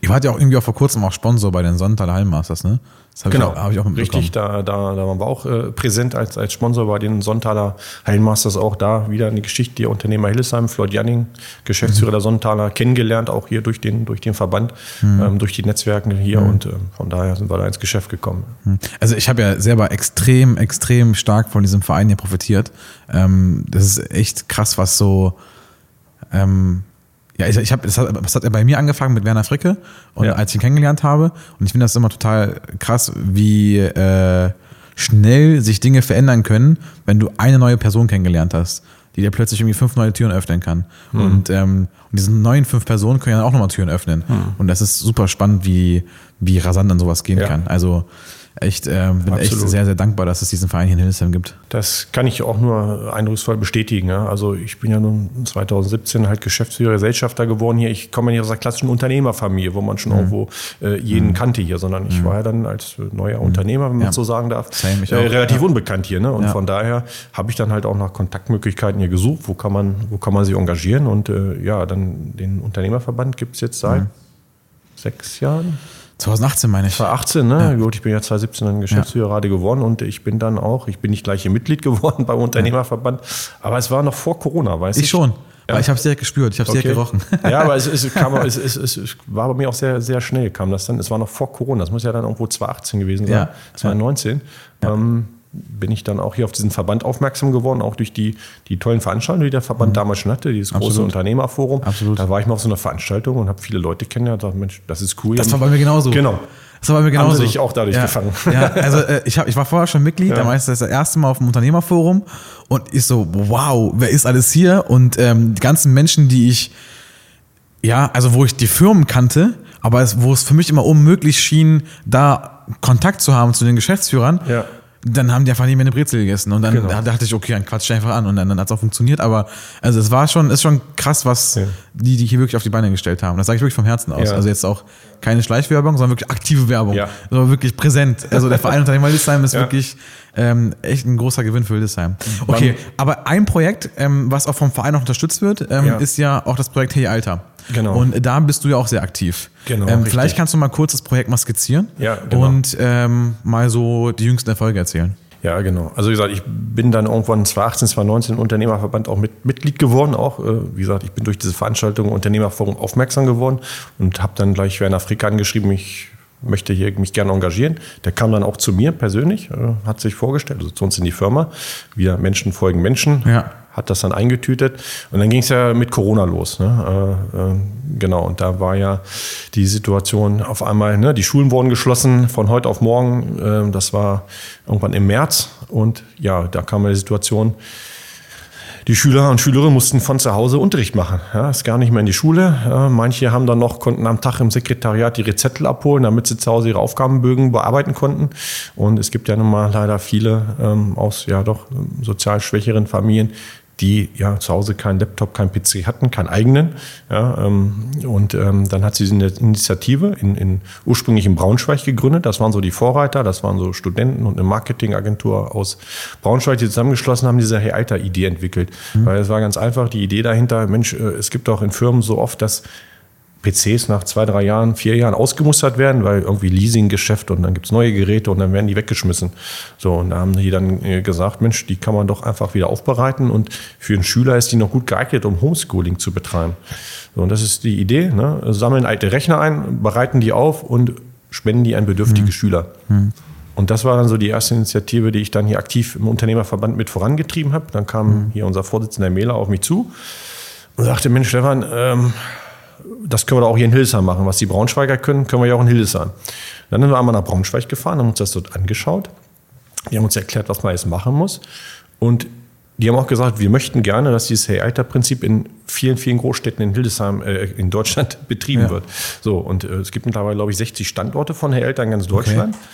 Ich war ja auch irgendwie auch vor kurzem auch Sponsor bei den Sonntaler Hallenmasters, ne? Das genau, ich, hab ich auch richtig. Da, da, da waren wir auch äh, präsent als, als Sponsor bei den Sonntaler Hallenmasters. Auch da wieder eine Geschichte. Der Unternehmer Hillesheim, Floyd Janning, Geschäftsführer mhm. der Sonntaler, kennengelernt, auch hier durch den, durch den Verband, mhm. ähm, durch die Netzwerke hier. Mhm. Und äh, von daher sind wir da ins Geschäft gekommen. Mhm. Also ich habe ja selber extrem, extrem stark von diesem Verein hier profitiert. Ähm, das ist echt krass, was so. Ähm, ja, ich, ich habe, das, hat, das hat bei mir angefangen mit Werner Fricke und ja. als ich ihn kennengelernt habe. Und ich finde das immer total krass, wie äh, schnell sich Dinge verändern können, wenn du eine neue Person kennengelernt hast, die dir plötzlich irgendwie fünf neue Türen öffnen kann. Mhm. Und, ähm, und diese neuen fünf Personen können ja auch nochmal Türen öffnen. Mhm. Und das ist super spannend, wie, wie rasant dann sowas gehen ja. kann. Also echt, äh, bin Absolut. echt sehr, sehr dankbar, dass es diesen Verein hier in Hildesheim gibt. Das kann ich auch nur eindrucksvoll bestätigen. Ja. Also ich bin ja nun 2017 halt Geschäftsführer, Gesellschafter geworden hier. Ich komme ja nicht aus einer klassischen Unternehmerfamilie, wo man schon mhm. irgendwo äh, jeden mhm. kannte hier, sondern ich mhm. war ja dann als neuer. Unternehmer, wenn man ja. so sagen darf, äh, relativ ja. unbekannt hier. Ne? Und von daher habe ich dann halt auch nach Kontaktmöglichkeiten hier gesucht, wo kann man, wo kann man sich engagieren. Und äh, ja, dann den Unternehmerverband gibt es jetzt seit mhm. sechs Jahren. 2018 meine ich. 2018, ne? Ja. Gut, ich bin ja 2017 dann Geschäftsführer ja. geworden und ich bin dann auch, ich bin nicht gleich Mitglied geworden beim Unternehmerverband, aber es war noch vor Corona, weißt du? Ich schon. Ja. Ich habe es direkt gespürt, ich habe es okay. direkt gerochen. Ja, aber es, es, kam, es, es, es, war bei mir auch sehr, sehr schnell, kam das dann. Es war noch vor Corona, das muss ja dann irgendwo 2018 gewesen sein, ja. 2019. Ja. Ähm, bin ich dann auch hier auf diesen Verband aufmerksam geworden, auch durch die, die tollen Veranstaltungen, die der Verband mhm. damals schon hatte, dieses große Absolut. Unternehmerforum. Absolut. Da war ich mal auf so einer Veranstaltung und habe viele Leute kennengelernt und dachte, Mensch, das ist cool. Das war bei mir genauso. Genau. Das war bei mir genauso. Haben sie dich auch dadurch ja. gefangen. Ja, also äh, ich, hab, ich war vorher schon Mitglied, ja. da war ich das erste Mal auf dem Unternehmerforum und ich so, wow, wer ist alles hier? Und ähm, die ganzen Menschen, die ich, ja, also wo ich die Firmen kannte, aber es, wo es für mich immer unmöglich schien, da Kontakt zu haben zu den Geschäftsführern. Ja dann haben die einfach nicht mehr eine Brezel gegessen. Und dann genau. da dachte ich, okay, dann quatsch einfach an. Und dann, dann hat es auch funktioniert. Aber also es war schon, ist schon krass, was ja. die, die hier wirklich auf die Beine gestellt haben. Das sage ich wirklich vom Herzen aus. Ja. Also jetzt auch keine Schleichwerbung, sondern wirklich aktive Werbung. Ja. Also wirklich präsent. Also der Verein Unternehmen Hildesheim ist ja. wirklich ähm, echt ein großer Gewinn für Hildesheim. Okay, aber ein Projekt, ähm, was auch vom Verein noch unterstützt wird, ähm, ist ja auch das Projekt Hey Alter. Genau. Und da bist du ja auch sehr aktiv. Genau. Ähm, vielleicht kannst du mal kurz das Projekt mal skizzieren ja, genau. und ähm, mal so die jüngsten Erfolge erzählen. Ja, genau. Also wie gesagt, ich bin dann irgendwann 2018, 2019 im Unternehmerverband auch mit, Mitglied geworden. Auch äh, wie gesagt, ich bin durch diese Veranstaltung Unternehmerforum aufmerksam geworden und habe dann gleich Werner Frick angeschrieben, ich möchte hier mich gerne engagieren. Der kam dann auch zu mir persönlich, äh, hat sich vorgestellt, also zu uns in die Firma. Wir Menschen folgen Menschen. Ja hat das dann eingetütet. Und dann ging es ja mit Corona los. Ne? Äh, äh, genau, und da war ja die Situation auf einmal, ne? die Schulen wurden geschlossen von heute auf morgen. Äh, das war irgendwann im März. Und ja, da kam die Situation, die Schüler und Schülerinnen mussten von zu Hause Unterricht machen. Ja, ist gar nicht mehr in die Schule. Ja, manche haben dann noch, konnten am Tag im Sekretariat ihre Zettel abholen, damit sie zu Hause ihre Aufgabenbögen bearbeiten konnten. Und es gibt ja nun mal leider viele ähm, aus ja doch sozial schwächeren Familien, die ja zu Hause keinen Laptop, keinen PC hatten, keinen eigenen. Ja, ähm, und ähm, dann hat sie eine Initiative in, in, ursprünglich in Braunschweig gegründet. Das waren so die Vorreiter, das waren so Studenten und eine Marketingagentur aus Braunschweig, die zusammengeschlossen haben, diese Hey Alter-Idee entwickelt. Mhm. Weil es war ganz einfach die Idee dahinter, Mensch, äh, es gibt auch in Firmen so oft, dass PCs nach zwei, drei Jahren, vier Jahren ausgemustert werden, weil irgendwie Leasinggeschäft und dann gibt es neue Geräte und dann werden die weggeschmissen. So, und da haben die dann äh, gesagt, Mensch, die kann man doch einfach wieder aufbereiten und für einen Schüler ist die noch gut geeignet, um Homeschooling zu betreiben. So, und das ist die Idee. Ne? Sammeln alte Rechner ein, bereiten die auf und spenden die an bedürftige mhm. Schüler. Mhm. Und das war dann so die erste Initiative, die ich dann hier aktiv im Unternehmerverband mit vorangetrieben habe. Dann kam mhm. hier unser Vorsitzender Mehler auf mich zu und sagte, Mensch, Stefan, ähm, das können wir doch auch hier in Hildesheim machen. Was die Braunschweiger können, können wir ja auch in Hildesheim. Dann sind wir einmal nach Braunschweig gefahren, haben uns das dort angeschaut. Die haben uns erklärt, was man jetzt machen muss. Und die haben auch gesagt, wir möchten gerne, dass dieses Hey-Alter-Prinzip in vielen, vielen Großstädten in Hildesheim, äh, in Deutschland betrieben ja. wird. So, und äh, es gibt mittlerweile, glaube ich, 60 Standorte von Hey-Alter in ganz Deutschland. Okay.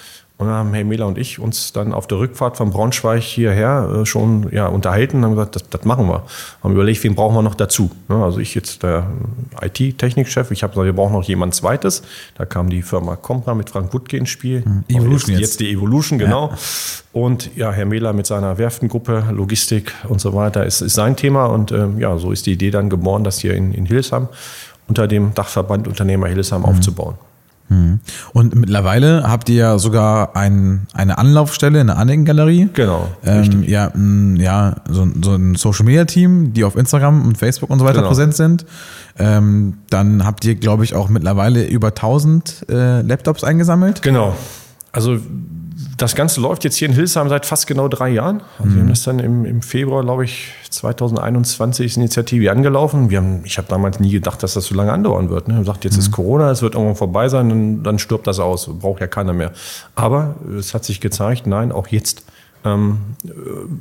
Und dann haben Herr Mehler und ich uns dann auf der Rückfahrt von Braunschweig hierher äh, schon ja, unterhalten und haben gesagt, das, das machen wir. Haben überlegt, wen brauchen wir noch dazu. Ne, also ich jetzt der IT-Technikchef, ich habe gesagt, wir brauchen noch jemand zweites. Da kam die Firma Compra mit Frank Wutke ins Spiel. Mhm. Evolution jetzt, jetzt. die Evolution, genau. Ja. Und ja, Herr Mehler mit seiner Werftengruppe, Logistik und so weiter ist, ist sein Thema. Und ähm, ja, so ist die Idee dann geboren, das hier in, in Hildesheim unter dem Dachverband Unternehmer Hildesheim mhm. aufzubauen. Mhm. Und mittlerweile habt ihr ja sogar ein, eine Anlaufstelle, eine Anleckengalerie. Genau. Ähm, ja, ja so, so, ein Social Media Team, die auf Instagram und Facebook und so weiter genau. präsent sind. Ähm, dann habt ihr, glaube ich, auch mittlerweile über 1000 äh, Laptops eingesammelt. Genau. Also das Ganze läuft jetzt hier in Hildesheim seit fast genau drei Jahren. Also mhm. Wir haben das dann im, im Februar, glaube ich, 2021 ist Initiative angelaufen. Wir haben, ich habe damals nie gedacht, dass das so lange andauern wird. Ne? Ich gesagt, jetzt mhm. ist Corona, es wird irgendwann vorbei sein, dann, dann stirbt das aus, braucht ja keiner mehr. Aber es hat sich gezeigt, nein, auch jetzt ähm,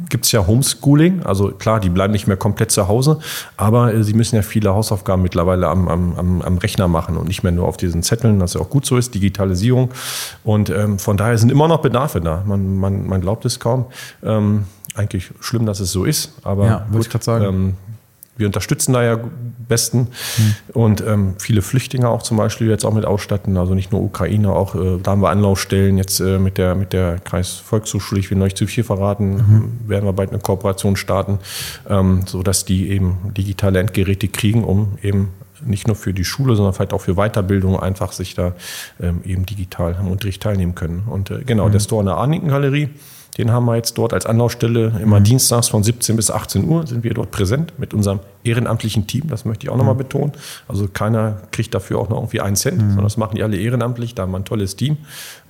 gibt es ja Homeschooling. Also klar, die bleiben nicht mehr komplett zu Hause, aber äh, sie müssen ja viele Hausaufgaben mittlerweile am, am, am Rechner machen und nicht mehr nur auf diesen Zetteln, was ja auch gut so ist, Digitalisierung. Und ähm, von daher sind immer noch Bedarfe da. Man, man, man glaubt es kaum. Ähm, eigentlich schlimm, dass es so ist, aber ja, gut, ich sagen. Wir unterstützen da ja besten mhm. und ähm, viele Flüchtlinge auch zum Beispiel jetzt auch mit ausstatten, also nicht nur Ukraine, auch äh, da haben wir Anlaufstellen jetzt äh, mit der mit der Kreisvolkshochschule, ich will euch zu viel verraten, mhm. werden wir bald eine Kooperation starten, ähm, so dass die eben digitale Endgeräte kriegen, um eben nicht nur für die Schule, sondern vielleicht auch für Weiterbildung einfach sich da ähm, eben digital am Unterricht teilnehmen können. Und äh, genau, mhm. der Store in der Arniken-Galerie, den haben wir jetzt dort als Anlaufstelle immer mhm. dienstags von 17 bis 18 Uhr sind wir dort präsent mit unserem ehrenamtlichen Team. Das möchte ich auch nochmal mhm. betonen. Also keiner kriegt dafür auch noch irgendwie einen Cent, mhm. sondern das machen die alle ehrenamtlich. Da haben wir ein tolles Team.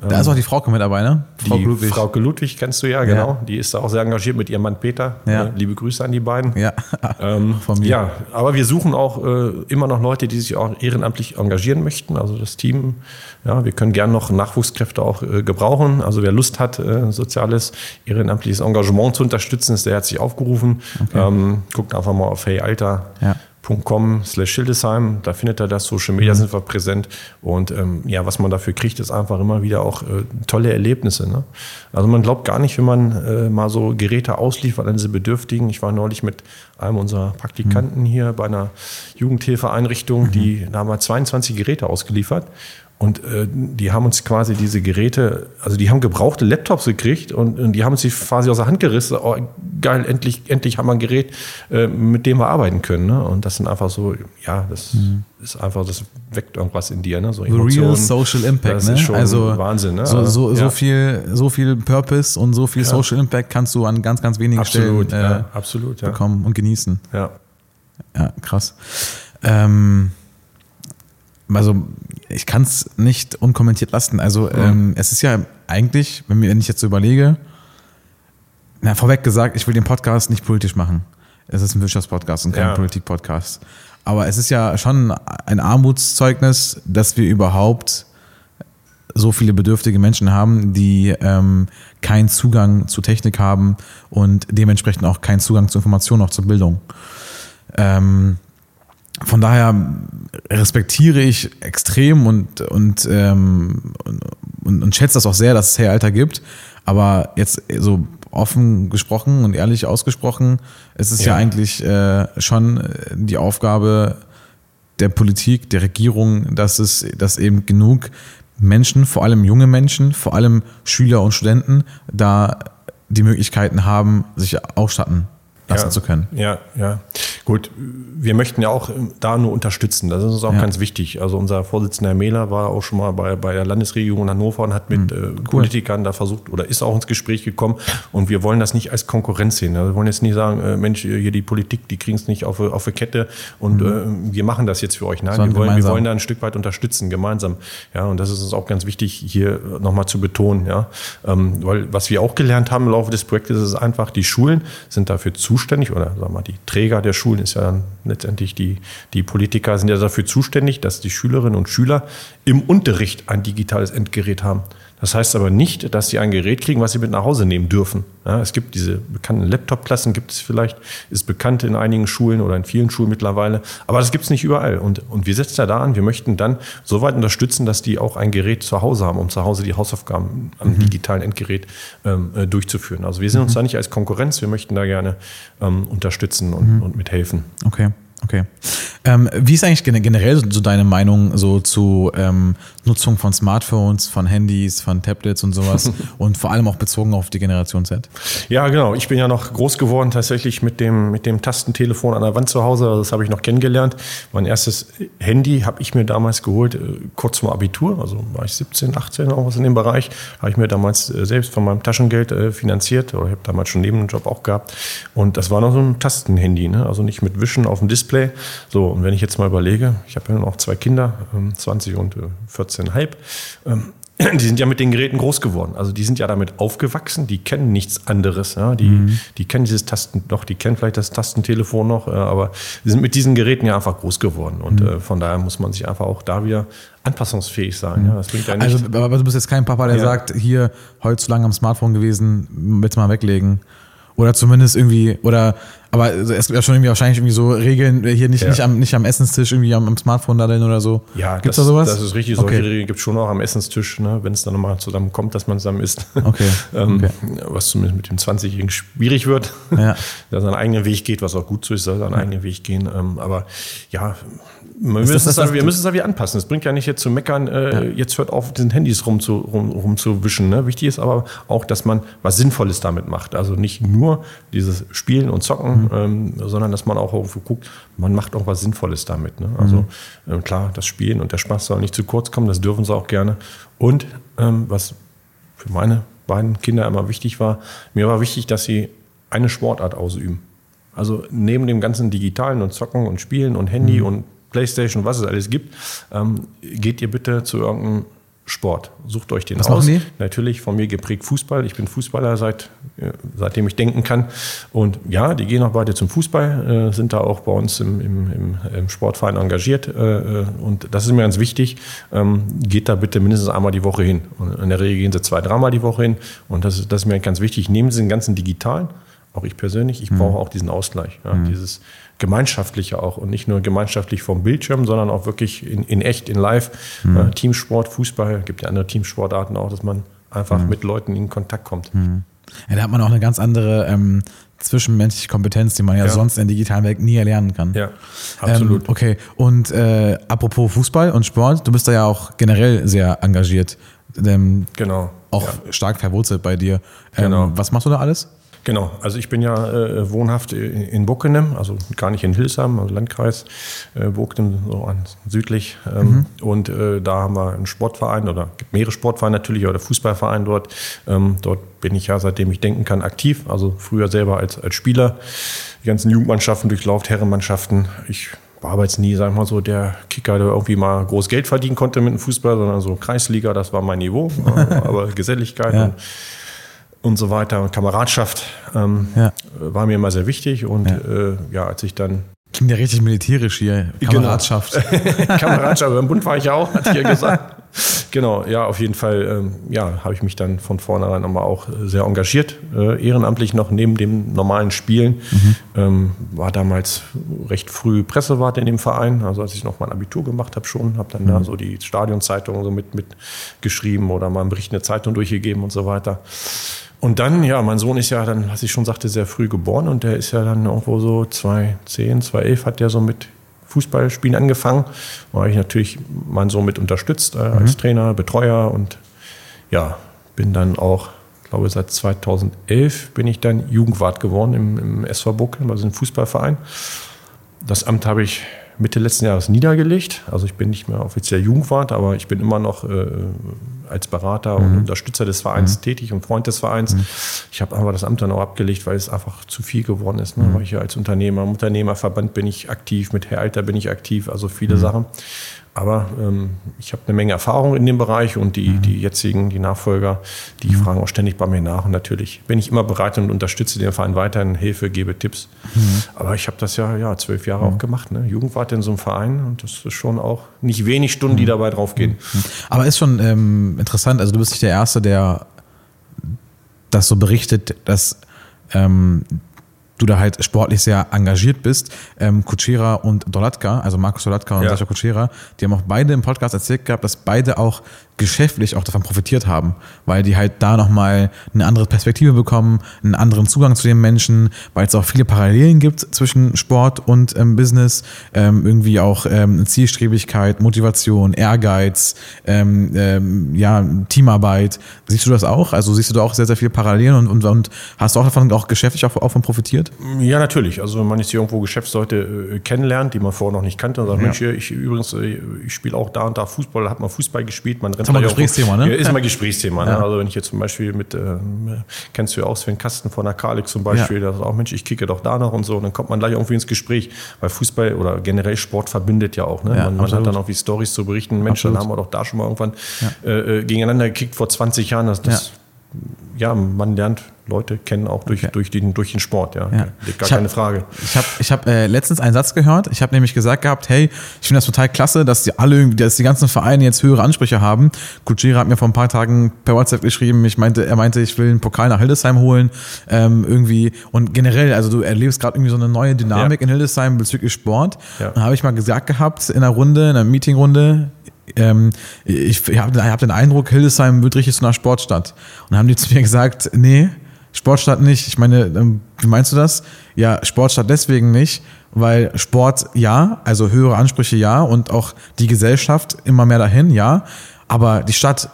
Da ähm, ist auch die Frauke mit dabei, ne? Frau die Ludwig. Frauke Ludwig kennst du ja, genau. Ja. Die ist da auch sehr engagiert mit ihrem Mann Peter. Ja. Äh, liebe Grüße an die beiden. Ja, ähm, von mir. Ja, aber wir suchen auch äh, immer noch Leute, die sich auch ehrenamtlich engagieren möchten. Also das Team, ja, wir können gerne noch Nachwuchskräfte auch äh, gebrauchen. Also wer Lust hat, äh, soziales, ehrenamtliches Engagement zu unterstützen, ist der herzlich aufgerufen. Okay. Ähm, guckt einfach mal auf Hey Alter. Ja com slash Schildesheim, da findet er das, Social Media mhm. sind wir präsent und ähm, ja, was man dafür kriegt, ist einfach immer wieder auch äh, tolle Erlebnisse. Ne? Also man glaubt gar nicht, wenn man äh, mal so Geräte ausliefert an diese Bedürftigen. Ich war neulich mit einem unserer Praktikanten mhm. hier bei einer Jugendhilfeeinrichtung, mhm. die da haben wir 22 Geräte ausgeliefert und äh, die haben uns quasi diese Geräte, also die haben gebrauchte Laptops gekriegt und, und die haben uns quasi aus der Hand gerissen. Oh, geil, endlich, endlich haben wir ein Gerät, äh, mit dem wir arbeiten können. Ne? Und das sind einfach so, ja, das mhm. ist einfach, das weckt irgendwas in dir. Ne? So Real Social Impact. Das ne? ist schon also Wahnsinn. Ne? So, so, so, viel, so viel Purpose und so viel ja. Social Impact kannst du an ganz, ganz wenigen absolut, Stellen äh, ja, absolut, ja. bekommen und genießen. Ja. Ja, krass. Ähm, also ich kann es nicht unkommentiert lassen. Also mhm. ähm, es ist ja eigentlich, wenn, wenn ich jetzt so überlege, na, vorweg gesagt, ich will den Podcast nicht politisch machen. Es ist ein Wirtschaftspodcast und kein ja. Politikpodcast. Aber es ist ja schon ein Armutszeugnis, dass wir überhaupt so viele bedürftige Menschen haben, die ähm, keinen Zugang zu Technik haben und dementsprechend auch keinen Zugang zu Informationen, auch zur Bildung. Ähm, von daher respektiere ich extrem und, und, ähm, und, und, schätze das auch sehr, dass es Hey Alter gibt. Aber jetzt so offen gesprochen und ehrlich ausgesprochen, es ist ja, ja eigentlich äh, schon die Aufgabe der Politik, der Regierung, dass es, dass eben genug Menschen, vor allem junge Menschen, vor allem Schüler und Studenten, da die Möglichkeiten haben, sich ausstatten lassen ja, zu können. Ja, ja. Gut, wir möchten ja auch da nur unterstützen. Das ist uns auch ja. ganz wichtig. Also unser Vorsitzender Herr Mehler war auch schon mal bei, bei der Landesregierung Hannover und hat mit mhm. äh. Politikern da versucht oder ist auch ins Gespräch gekommen. Und wir wollen das nicht als Konkurrenz sehen. Also wir wollen jetzt nicht sagen, äh, Mensch, hier die Politik, die kriegen es nicht auf, auf die Kette und mhm. äh, wir machen das jetzt für euch. Nein, wir wollen, wir wollen da ein Stück weit unterstützen, gemeinsam. Ja, und das ist uns auch ganz wichtig, hier nochmal zu betonen. Ja, ähm, weil was wir auch gelernt haben im Laufe des Projektes ist einfach, die Schulen sind dafür zuständig oder sagen wir mal, die Träger der Schulen ist ja dann letztendlich die, die Politiker sind ja dafür zuständig, dass die Schülerinnen und Schüler im Unterricht ein digitales Endgerät haben. Das heißt aber nicht, dass sie ein Gerät kriegen, was sie mit nach Hause nehmen dürfen. Ja, es gibt diese bekannten Laptop-Klassen, gibt es vielleicht, ist bekannt in einigen Schulen oder in vielen Schulen mittlerweile, aber das gibt es nicht überall. Und, und wir setzen ja da an, wir möchten dann so weit unterstützen, dass die auch ein Gerät zu Hause haben, um zu Hause die Hausaufgaben am mhm. digitalen Endgerät ähm, äh, durchzuführen. Also wir sehen uns mhm. da nicht als Konkurrenz, wir möchten da gerne ähm, unterstützen und, mhm. und mithelfen. Okay. Okay. Ähm, wie ist eigentlich generell so deine Meinung so zu ähm, Nutzung von Smartphones, von Handys, von Tablets und sowas und vor allem auch bezogen auf die Generation Z? Ja, genau. Ich bin ja noch groß geworden tatsächlich mit dem, mit dem Tastentelefon an der Wand zu Hause. Das habe ich noch kennengelernt. Mein erstes Handy habe ich mir damals geholt, äh, kurz vor Abitur. Also war ich 17, 18 auch was in dem Bereich. Habe ich mir damals äh, selbst von meinem Taschengeld äh, finanziert. Oder ich habe damals schon neben Nebenjob auch gehabt. Und das war noch so ein Tastenhandy. Ne? Also nicht mit Wischen auf dem Display. So, und wenn ich jetzt mal überlege, ich habe ja noch zwei Kinder, 20 ähm, und 14,5. Ähm, die sind ja mit den Geräten groß geworden. Also die sind ja damit aufgewachsen, die kennen nichts anderes. Ja? Die, mhm. die kennen dieses Tasten noch, die kennen vielleicht das Tastentelefon noch, äh, aber die sind mit diesen Geräten ja einfach groß geworden. Und mhm. äh, von daher muss man sich einfach auch da wieder anpassungsfähig sein. Mhm. Ja? Das bringt ja also, aber du bist jetzt kein Papa, der ja. sagt, hier heute zu lange am Smartphone gewesen, willst mal weglegen. Oder zumindest irgendwie, oder, aber es gibt ja schon irgendwie wahrscheinlich irgendwie so Regeln, hier nicht, ja. nicht, am, nicht am Essenstisch, irgendwie am, am Smartphone daddeln oder so. Ja, gibt es da sowas? Das ist richtig, solche okay. Regeln gibt es schon auch am Essenstisch, ne, wenn es dann nochmal zusammen kommt, dass man zusammen isst. Okay. ähm, okay. Was zumindest mit dem 20-Jährigen schwierig wird, ja. der seinen eigenen Weg geht, was auch gut so ist, soll seinen ja. eigenen Weg gehen. Ähm, aber ja, wir müssen, das, das, das, wir müssen es aber anpassen. Es bringt ja nicht jetzt zu meckern, äh, ja. jetzt hört auf, den Handys rumzu, rum, rumzuwischen. Ne? Wichtig ist aber auch, dass man was Sinnvolles damit macht. Also nicht nur dieses Spielen und Zocken, mhm. ähm, sondern dass man auch irgendwo guckt, man macht auch was Sinnvolles damit. Ne? Also mhm. äh, klar, das Spielen und der Spaß soll nicht zu kurz kommen, das dürfen sie auch gerne. Und ähm, was für meine beiden Kinder immer wichtig war, mir war wichtig, dass sie eine Sportart ausüben. Also neben dem ganzen Digitalen und Zocken und Spielen und Handy mhm. und Playstation, was es alles gibt, ähm, geht ihr bitte zu irgendeinem Sport. Sucht euch den was aus. Natürlich von mir geprägt Fußball. Ich bin Fußballer seit, äh, seitdem ich denken kann. Und ja, die gehen auch beide zum Fußball, äh, sind da auch bei uns im, im, im, Sportverein engagiert. Äh, und das ist mir ganz wichtig. Ähm, geht da bitte mindestens einmal die Woche hin. Und in der Regel gehen sie zwei, dreimal die Woche hin. Und das ist, das ist mir ganz wichtig. Nehmen Sie den ganzen digitalen, auch ich persönlich, ich mhm. brauche auch diesen Ausgleich. Ja, mhm. Dieses gemeinschaftliche auch und nicht nur gemeinschaftlich vom Bildschirm, sondern auch wirklich in, in echt, in live. Mhm. Äh, Teamsport, Fußball, gibt ja andere Teamsportarten auch, dass man einfach mhm. mit Leuten in Kontakt kommt. Mhm. Ja, da hat man auch eine ganz andere ähm, zwischenmenschliche Kompetenz, die man ja, ja, sonst in der digitalen Welt nie erlernen kann. Ja, absolut. Ähm, okay, und äh, apropos Fußball und Sport, du bist da ja auch generell sehr engagiert. Ähm, genau. Auch ja. stark verwurzelt bei dir. Ähm, genau. Was machst du da alles? Genau, also ich bin ja äh, wohnhaft in Bockenem, also gar nicht in Hilsam, also Landkreis äh, Bockenem, so an, südlich. Ähm, mhm. Und äh, da haben wir einen Sportverein oder gibt mehrere Sportvereine natürlich oder Fußballverein dort. Ähm, dort bin ich ja, seitdem ich denken kann, aktiv. Also früher selber als, als Spieler. Die ganzen Jugendmannschaften durchlauft, Herrenmannschaften. Ich war aber jetzt nie, sag mal so, der Kicker, der irgendwie mal groß Geld verdienen konnte mit dem Fußball, sondern so Kreisliga, das war mein Niveau. aber Geselligkeit ja. und und so weiter und Kameradschaft ähm, ja. war mir immer sehr wichtig. Und ja, äh, ja als ich dann. Klingt ja richtig militärisch hier. Genau. Kameradschaft. Genau. Kameradschaft, beim Bund war ich ja auch, hatte ich ja gesagt. genau, ja, auf jeden Fall, ähm, ja, habe ich mich dann von vornherein nochmal auch sehr engagiert, äh, ehrenamtlich noch neben dem normalen Spielen. Mhm. Ähm, war damals recht früh Pressewart in dem Verein, also als ich noch mein Abitur gemacht habe schon, habe dann mhm. da so die Stadionzeitung so mit, mit geschrieben oder mal einen Bericht in der Zeitung durchgegeben und so weiter. Und dann, ja, mein Sohn ist ja dann, was ich schon sagte, sehr früh geboren und der ist ja dann irgendwo so 2010, 2011 hat der so mit Fußballspielen angefangen. Da habe ich natürlich meinen Sohn mit unterstützt äh, als mhm. Trainer, Betreuer und ja, bin dann auch, glaube seit 2011 bin ich dann Jugendwart geworden im, im SV Buckel, also im Fußballverein. Das Amt habe ich Mitte letzten Jahres niedergelegt. Also ich bin nicht mehr offiziell Jugendwart, aber ich bin immer noch äh, als Berater mhm. und Unterstützer des Vereins mhm. tätig und Freund des Vereins. Mhm. Ich habe aber das Amt dann auch abgelegt, weil es einfach zu viel geworden ist. Ne? Mhm. Weil ich ja als Unternehmer, im Unternehmerverband bin ich aktiv, mit Herr Alter bin ich aktiv, also viele mhm. Sachen. Aber ähm, ich habe eine Menge Erfahrung in dem Bereich und die, mhm. die jetzigen, die Nachfolger, die mhm. fragen auch ständig bei mir nach. Und natürlich bin ich immer bereit und unterstütze den Verein weiterhin, Hilfe, gebe Tipps. Mhm. Aber ich habe das ja, ja zwölf Jahre auch mhm. gemacht. Ne? Jugendwart in so einem Verein und das ist schon auch nicht wenig Stunden, die mhm. dabei draufgehen. Mhm. Aber ist schon ähm, interessant, also du bist nicht der Erste, der das so berichtet, dass ähm, du da halt sportlich sehr engagiert bist. Ähm, Kuchera und Dolatka, also Markus Dolatka und ja. Sascha Kuchera, die haben auch beide im Podcast erzählt gehabt, dass beide auch geschäftlich auch davon profitiert haben, weil die halt da nochmal eine andere Perspektive bekommen, einen anderen Zugang zu den Menschen, weil es auch viele Parallelen gibt zwischen Sport und ähm, Business, ähm, irgendwie auch ähm, Zielstrebigkeit, Motivation, Ehrgeiz, ähm, ähm, ja, Teamarbeit. Siehst du das auch? Also siehst du da auch sehr, sehr viele Parallelen und, und, und hast du auch davon auch geschäftlich auch, auch von profitiert? Ja, natürlich. Also wenn man jetzt irgendwo Geschäftsleute äh, kennenlernt, die man vorher noch nicht kannte und sagt, ja. Mensch, ich übrigens, äh, ich spiele auch da und da Fußball, hat man Fußball gespielt, man rennt ist immer Gesprächsthema, ne? Ist immer Gesprächsthema. Ne? Also wenn ich jetzt zum Beispiel mit, äh, kennst du ja auch Sven Kasten von der Kalik zum Beispiel, ja. sagt auch, Mensch, ich kicke doch da noch und so. Und dann kommt man gleich irgendwie ins Gespräch, weil Fußball oder generell Sport verbindet ja auch. Ne? Ja, man, man hat dann auch wie Stories zu berichten, Mensch, absolut. dann haben wir doch da schon mal irgendwann äh, äh gegeneinander gekickt vor 20 Jahren. Das, das ja. man lernt Leute kennen, auch durch, okay. durch, den, durch den Sport, ja. ja. Gar ich keine hab, Frage. Ich habe ich hab, äh, letztens einen Satz gehört. Ich habe nämlich gesagt gehabt, hey, ich finde das total klasse, dass die alle, dass die ganzen Vereine jetzt höhere Ansprüche haben. Kujira hat mir vor ein paar Tagen per WhatsApp geschrieben, ich meinte, er meinte, ich will einen Pokal nach Hildesheim holen. Ähm, irgendwie. Und generell, also du erlebst gerade irgendwie so eine neue Dynamik ja. in Hildesheim bezüglich Sport. Ja. Und habe ich mal gesagt gehabt in einer Runde, in einer Meetingrunde, ähm, ich, ich habe hab den Eindruck, Hildesheim wird richtig zu einer Sportstadt. Und dann haben die zu mir gesagt, nee, Sportstadt nicht. Ich meine, ähm, wie meinst du das? Ja, Sportstadt deswegen nicht, weil Sport ja, also höhere Ansprüche ja und auch die Gesellschaft immer mehr dahin, ja. Aber die Stadt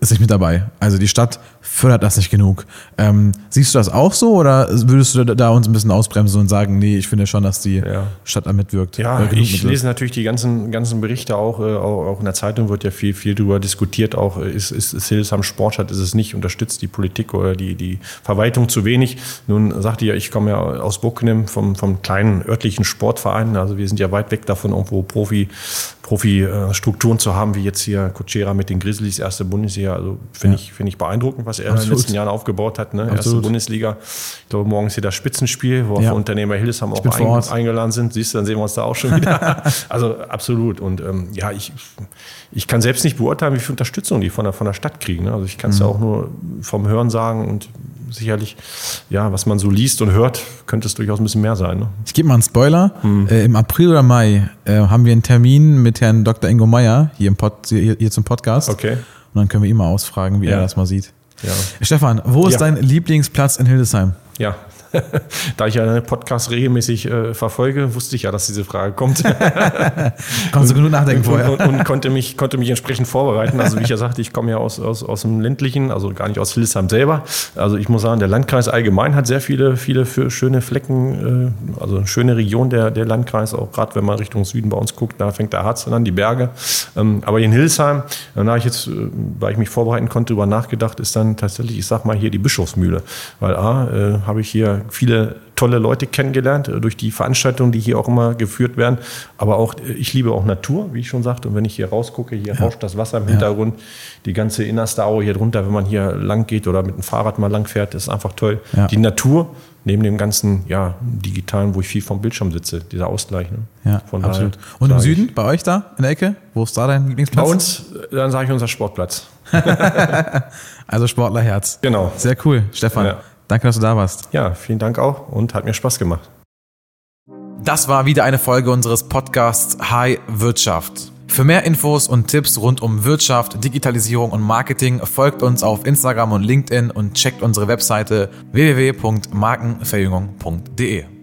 ist nicht mit dabei. Also die Stadt fördert das nicht genug. Ähm, siehst du das auch so oder würdest du da uns ein bisschen ausbremsen und sagen, nee, ich finde schon, dass die ja. Stadt da mitwirkt? Ja, äh, ich lese natürlich die ganzen, ganzen Berichte auch, äh, auch, auch, in der Zeitung wird ja viel, viel darüber diskutiert, auch äh, ist, ist, ist Hildesheim Sportstadt, ist es nicht, unterstützt die Politik oder die, die Verwaltung zu wenig. Nun sagte ja, ich komme ja aus Buckenem vom, vom kleinen örtlichen Sportverein, also wir sind ja weit weg davon, irgendwo Profi, Profi-Strukturen zu haben, wie jetzt hier Kutschera mit den Grizzlies, erste Bundesliga. Also finde ja. ich, find ich beeindruckend, was er Absolut. in den letzten Jahren aufgebaut hat. Ne? Erste Bundesliga. Ich glaube, morgen ist hier das Spitzenspiel, wo ja. Unternehmer Hildesheim auch ein, eingeladen sind. Siehst du, dann sehen wir uns da auch schon wieder. also absolut. Und ähm, ja, ich, ich kann selbst nicht beurteilen, wie viel Unterstützung die von der, von der Stadt kriegen. Ne? Also ich kann es mhm. ja auch nur vom Hören sagen und sicherlich, ja, was man so liest und hört, könnte es durchaus ein bisschen mehr sein. Ne? Ich gebe mal einen Spoiler. Hm. Äh, Im April oder Mai äh, haben wir einen Termin mit Herrn Dr. Ingo Meyer hier, im Pod, hier, hier zum Podcast. Okay. Und dann können wir ihn mal ausfragen, wie ja. er das mal sieht. Ja. Stefan, wo ist ja. dein Lieblingsplatz in Hildesheim? Ja, da ich ja einen Podcast regelmäßig äh, verfolge, wusste ich ja, dass diese Frage kommt. Konntest du genug nachdenken vorher. Und, und, und, konnte, mich, konnte mich entsprechend vorbereiten. Also wie ich ja sagte, ich komme ja aus, aus, aus dem ländlichen, also gar nicht aus Hildesheim selber. Also ich muss sagen, der Landkreis allgemein hat sehr viele, viele schöne Flecken, äh, also eine schöne Region der, der Landkreis, auch gerade wenn man Richtung Süden bei uns guckt, da fängt der Harz an, die Berge. Ähm, aber in Hildesheim, da ich jetzt, äh, weil ich mich vorbereiten konnte, darüber nachgedacht, ist dann tatsächlich, ich sag mal hier die Bischofsmühle. Weil A, äh, habe ich hier viele tolle Leute kennengelernt äh, durch die Veranstaltungen, die hier auch immer geführt werden. Aber auch, äh, ich liebe auch Natur, wie ich schon sagte. Und wenn ich hier rausgucke, hier ja. rauscht das Wasser im Hintergrund, ja. die ganze innerste Aue hier drunter, wenn man hier lang geht oder mit dem Fahrrad mal lang fährt, ist einfach toll. Ja. Die Natur, neben dem ganzen ja, digitalen, wo ich viel vom Bildschirm sitze, dieser Ausgleich. Ne? Ja, Von absolut. Und im Süden, bei euch da in der Ecke, wo ist da dein Lieblingsplatz? Bei uns, dann sage ich unser Sportplatz. also Sportlerherz. Genau. Sehr cool, Stefan. Ja. Danke, dass du da warst. Ja, vielen Dank auch und hat mir Spaß gemacht. Das war wieder eine Folge unseres Podcasts High Wirtschaft. Für mehr Infos und Tipps rund um Wirtschaft, Digitalisierung und Marketing folgt uns auf Instagram und LinkedIn und checkt unsere Webseite www.markenverjüngung.de.